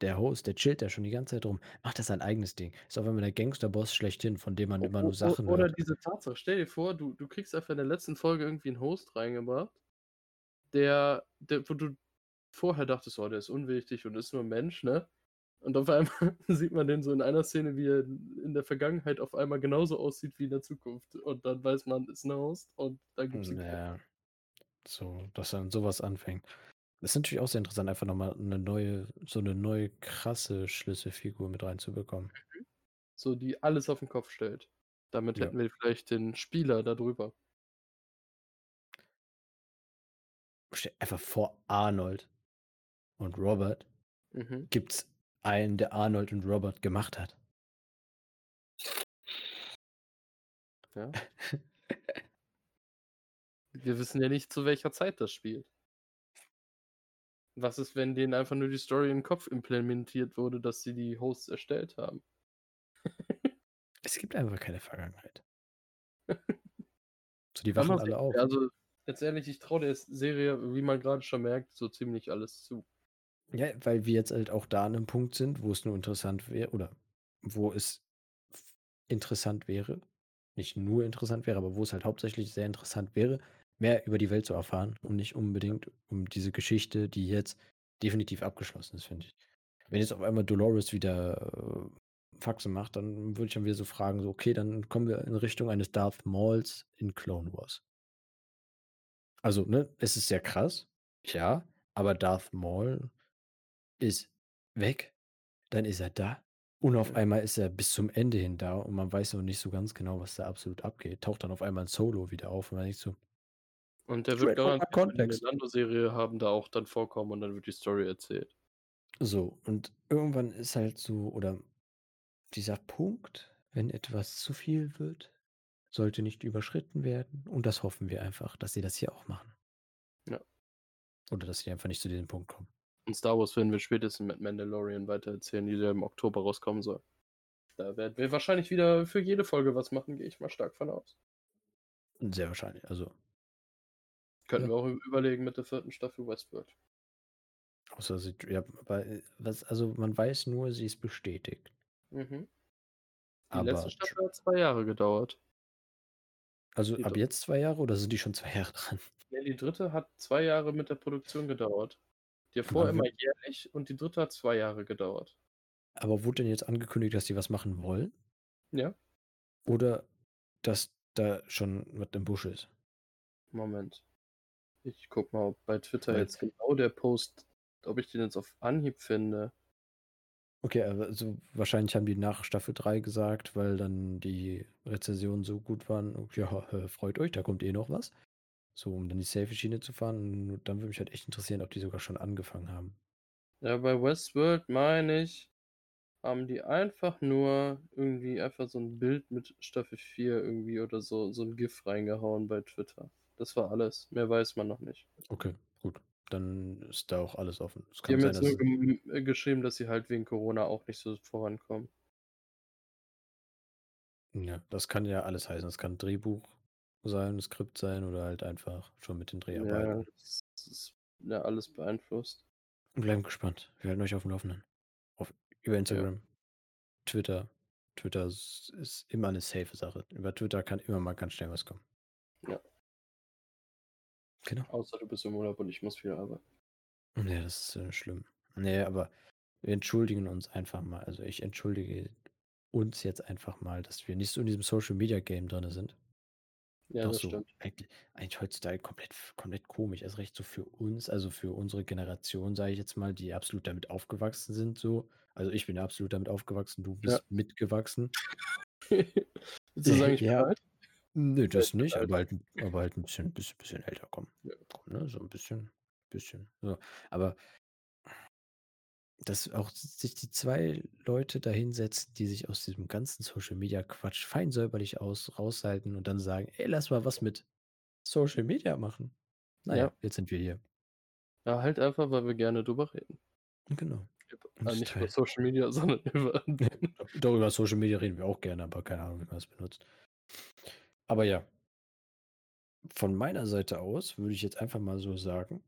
Der Host, der chillt da schon die ganze Zeit rum, macht da sein eigenes Ding. Ist auf einmal der Gangsterboss schlechthin, von dem man O immer nur Sachen oder hört. diese Tatsache, stell dir vor, du du kriegst einfach in der letzten Folge irgendwie 'n Host reingebracht, der der wo du vorher dachtest: „Oh, der ist unwichtig und ist nur 'n Mensch“, ne? Und auf einmal (laughs) sieht man den so in einer Szene, wie er in der Vergangenheit auf einmal genauso aussieht wie in der Zukunft. Und dann weiß man, ist ein Host und dann gibt es einen Ja. So, dass dann sowas anfängt. Das ist natürlich auch sehr interessant, einfach nochmal eine neue, so eine neue krasse Schlüsselfigur mit reinzubekommen. So, die alles auf den Kopf stellt. Damit Ja. hätten wir vielleicht den Spieler da drüber. Stell einfach vor, Arnold und Robert Mhm. gibt's einen, der Arnold und Robert gemacht hat. Ja. (laughs) Wir wissen ja nicht, zu welcher Zeit das spielt. Was ist, wenn denen einfach nur die Story den Kopf implementiert wurde, dass sie die Hosts erstellt haben? Es gibt einfach keine Vergangenheit. (laughs) So, die wachen alle sehen. auf. Also, jetzt ehrlich, ich traue der Serie, wie man gerade schon merkt, so ziemlich alles zu. Ja, weil wir jetzt halt auch da an einem Punkt sind, wo es nur interessant wäre, oder wo es interessant wäre, nicht nur interessant wäre, aber wo es halt hauptsächlich sehr interessant wäre, mehr über die Welt zu erfahren und nicht unbedingt um diese Geschichte, die jetzt definitiv abgeschlossen ist, finde ich. Wenn jetzt auf einmal Dolores wieder äh, Faxe macht, dann würde ich dann wieder so fragen, so, okay, dann kommen wir in Richtung eines Darth Mauls in Clone Wars. Also, ne, es ist sehr krass, ja, aber Darth Maul ist weg, dann ist er da und auf einmal ist er bis zum Ende hin da und man weiß noch nicht so ganz genau, was da absolut abgeht. Taucht dann auf einmal ein Solo wieder auf und man denkt so, Und der wird garantiert in der context. Lando-Serie haben da auch dann vorkommen und dann wird die Story erzählt. so, und irgendwann ist halt so, oder dieser Punkt, wenn etwas zu viel wird, sollte nicht überschritten werden und das hoffen wir einfach, dass sie das hier auch machen. Ja. Oder dass sie einfach nicht zu diesem Punkt kommen. Und Star Wars werden wir spätestens mit Mandalorian weitererzählen, die da im Oktober rauskommen soll. Da werden wir wahrscheinlich wieder für jede Folge was machen, gehe ich mal stark von aus. Sehr wahrscheinlich, also Könnten Ja. wir auch überlegen mit der vierten Staffel Westworld. Außer sie, ja, aber äh, was, also man weiß nur, sie ist bestätigt. Mhm. Die Aber letzte Staffel hat zwei Jahre gedauert. also die ab jetzt zwei Jahre oder sind die schon zwei Jahre dran? Nee, die dritte hat zwei Jahre mit der Produktion gedauert. Die davor immer jährlich und die dritte hat zwei Jahre gedauert. Aber wurde denn jetzt angekündigt, dass sie was machen wollen? Ja, Oder dass da schon was im Busch ist? Moment. Ich guck mal, ob bei Twitter Weil- jetzt genau der Post, ob ich den jetzt auf Anhieb finde. Okay, aber also wahrscheinlich haben die nach Staffel 3 gesagt, weil dann die Rezensionen so gut waren, ja, freut euch, da kommt eh noch was. So, um dann die Safe-Schiene zu fahren. Und dann würde mich halt echt interessieren, ob die sogar schon angefangen haben. Ja, bei Westworld meine ich, haben die einfach nur irgendwie einfach so ein Bild mit Staffel 4 irgendwie oder so, so ein GIF reingehauen bei Twitter. Das war alles. Mehr weiß man noch nicht. Okay, gut. Dann ist da auch alles offen. Es Die kann haben sein, jetzt dass nur gem- äh, geschrieben, dass sie halt wegen Corona auch nicht so vorankommen. Ja, das kann ja alles heißen. Das kann Drehbuch sein, Skript sein oder halt einfach schon mit den Dreharbeiten. Ja, das ist ja alles beeinflusst. Bleiben gespannt. Wir halten euch auf dem Laufenden. Auf, über Instagram, Twitter. Twitter ist, ist immer eine safe Sache. Über Twitter kann immer mal ganz schnell was kommen. Ja. Genau. Außer du bist im Urlaub und ich muss viel arbeiten. Nee, das ist äh, schlimm. Nee, aber wir entschuldigen uns einfach mal. Also ich entschuldige uns jetzt einfach mal, dass wir nicht so in diesem Social Media Game drin sind. Ja, Doch das so stimmt. eigentlich, eigentlich heutzutage komplett, komplett komisch. Erst recht so für uns, also für unsere Generation, sage ich jetzt mal, die absolut damit aufgewachsen sind. So. Also ich bin absolut damit aufgewachsen, du bist mitgewachsen. (laughs) Willst du sagen, ich bin Ja. alt? Nö, das bin nicht, aber halt, ein- aber halt ein bisschen, bisschen, bisschen älter kommen. Ja. Ne? So ein bisschen, bisschen. So. Aber dass auch sich die zwei Leute da hinsetzen, die sich aus diesem ganzen Social Media Quatsch fein säuberlich aus, raushalten und dann sagen, ey, lass mal was mit Social Media machen. Naja, Ja. jetzt sind wir hier. Ja, halt einfach, weil wir gerne drüber reden. Genau. Also das nicht über Social Media, (laughs) sondern über. Darüber Social Media reden wir auch gerne, aber keine Ahnung, wie man das benutzt. Aber ja. Von meiner Seite aus würde ich jetzt einfach mal so sagen,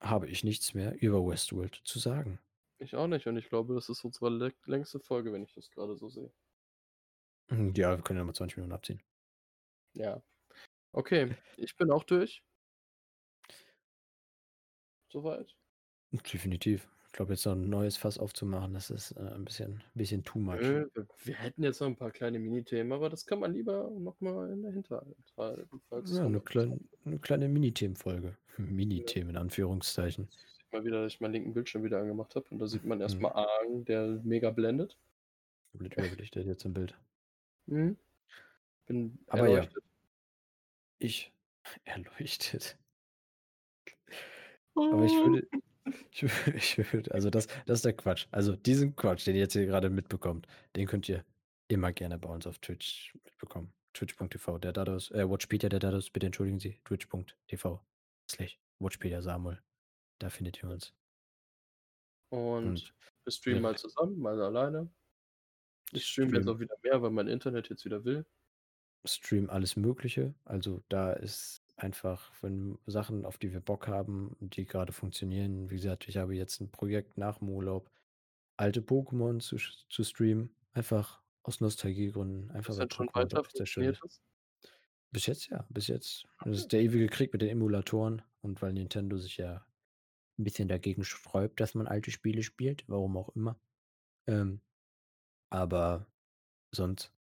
habe ich nichts mehr über Westworld zu sagen. ich auch nicht und ich glaube, das ist unsere lä- längste Folge, wenn ich das gerade so sehe. Hm, Ja, wir können ja mal 20 Minuten abziehen. Ja. Okay, ich bin auch durch. Soweit. Definitiv. Glaube, jetzt noch 'n neues Fass aufzumachen, das ist, äh, 'n bisschen bisschen too much. Nö, wir hätten jetzt noch 'n paar kleine Minithemen, aber das kann man lieber noch mal in der Hinterhalt halten, Ja, mal 'ne interessant klein 'ne kleine Minithemenfolge. Ja. Minithemen in Anführungszeichen. Sieht man wieder, dass ich meinen linken Bildschirm wieder angemacht habe und da sieht man Mhm. mal Argen, der mega blendet. Komplett überbelichtet jetzt im Bild. Mhm. Bin Aber ja. erleuchtet. Ich (laughs) erleuchtet. Aber ich würde ich (laughs) ich würde also das das ist der Quatsch. Also diesen Quatsch, den ihr jetzt hier grade mitbekommt, den könnt ihr immer gerne bei uns auf Twitch mitbekommen. Twitch.tv, der Dados äh, Watchpedia, der Dados, bitte entschuldigen Sie, Twitch.tv/Watchpediasamuel. Da findet ihr uns. Und Und wir streamen wir mal zusammen, mal alleine. Ich streame jetzt streamen auch wieder mehr, weil mein Internet jetzt wieder will. streamen alles Mögliche. Also, da ist einfach, wenn Sachen, auf die wir Bock haben die grade funktionieren wie gesagt, ich habe jetzt 'n Projekt nach dem Urlaub, alte Pokémon zu zu streamen, einfach aus Nostalgiegründen, einfach Ist weil das schon Pokémon weiter? sehr schön ist. das? Bis jetzt ja, bis jetzt. Das Okay. ist der ewige Krieg mit den Emulatoren und weil Nintendo sich ja 'n bisschen dagegen sträubt, dass man alte Spiele spielt, warum auch immer. Ähm, aber sonst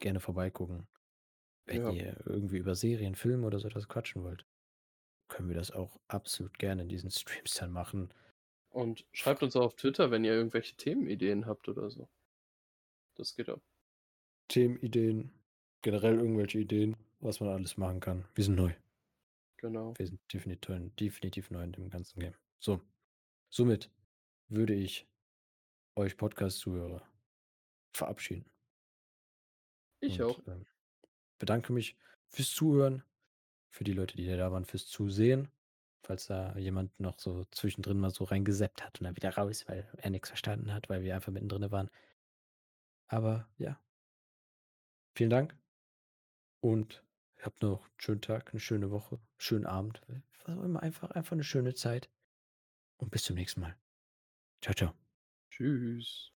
gerne vorbeigucken. Wenn Ja. ihr irgendwie über Serien, Filme oder so etwas quatschen wollt, können wir das auch absolut gerne in diesen (laughs) Streams dann machen. Und schreibt uns auch auf Twitter, wenn ihr irgendwelche Themenideen habt oder so. Das geht auch. Themenideen, generell irgendwelche Ideen, was man alles machen kann. Wir sind neu. Genau. Wir sind definiteu definitiv neu in dem ganzen Game. So, somit würde ich euch Podcast-Zuhörer verabschieden. Ich auch. Und, ähm, bedanke mich fürs Zuhören, für die Leute, die da waren, fürs Zusehen. Falls da jemand noch so zwischendrin mal so reingesappt hat und dann wieder raus, weil er nix verstanden hat, weil wir einfach mitten drinnen waren. Aber ja. Vielen Dank. Und habt noch 'n schönen Tag, 'ne schöne Woche, schönen Abend, was auch immer, einfach einfach 'ne schöne Zeit. Und bis zum nächsten Mal. Tschau, tschau. Tschüss.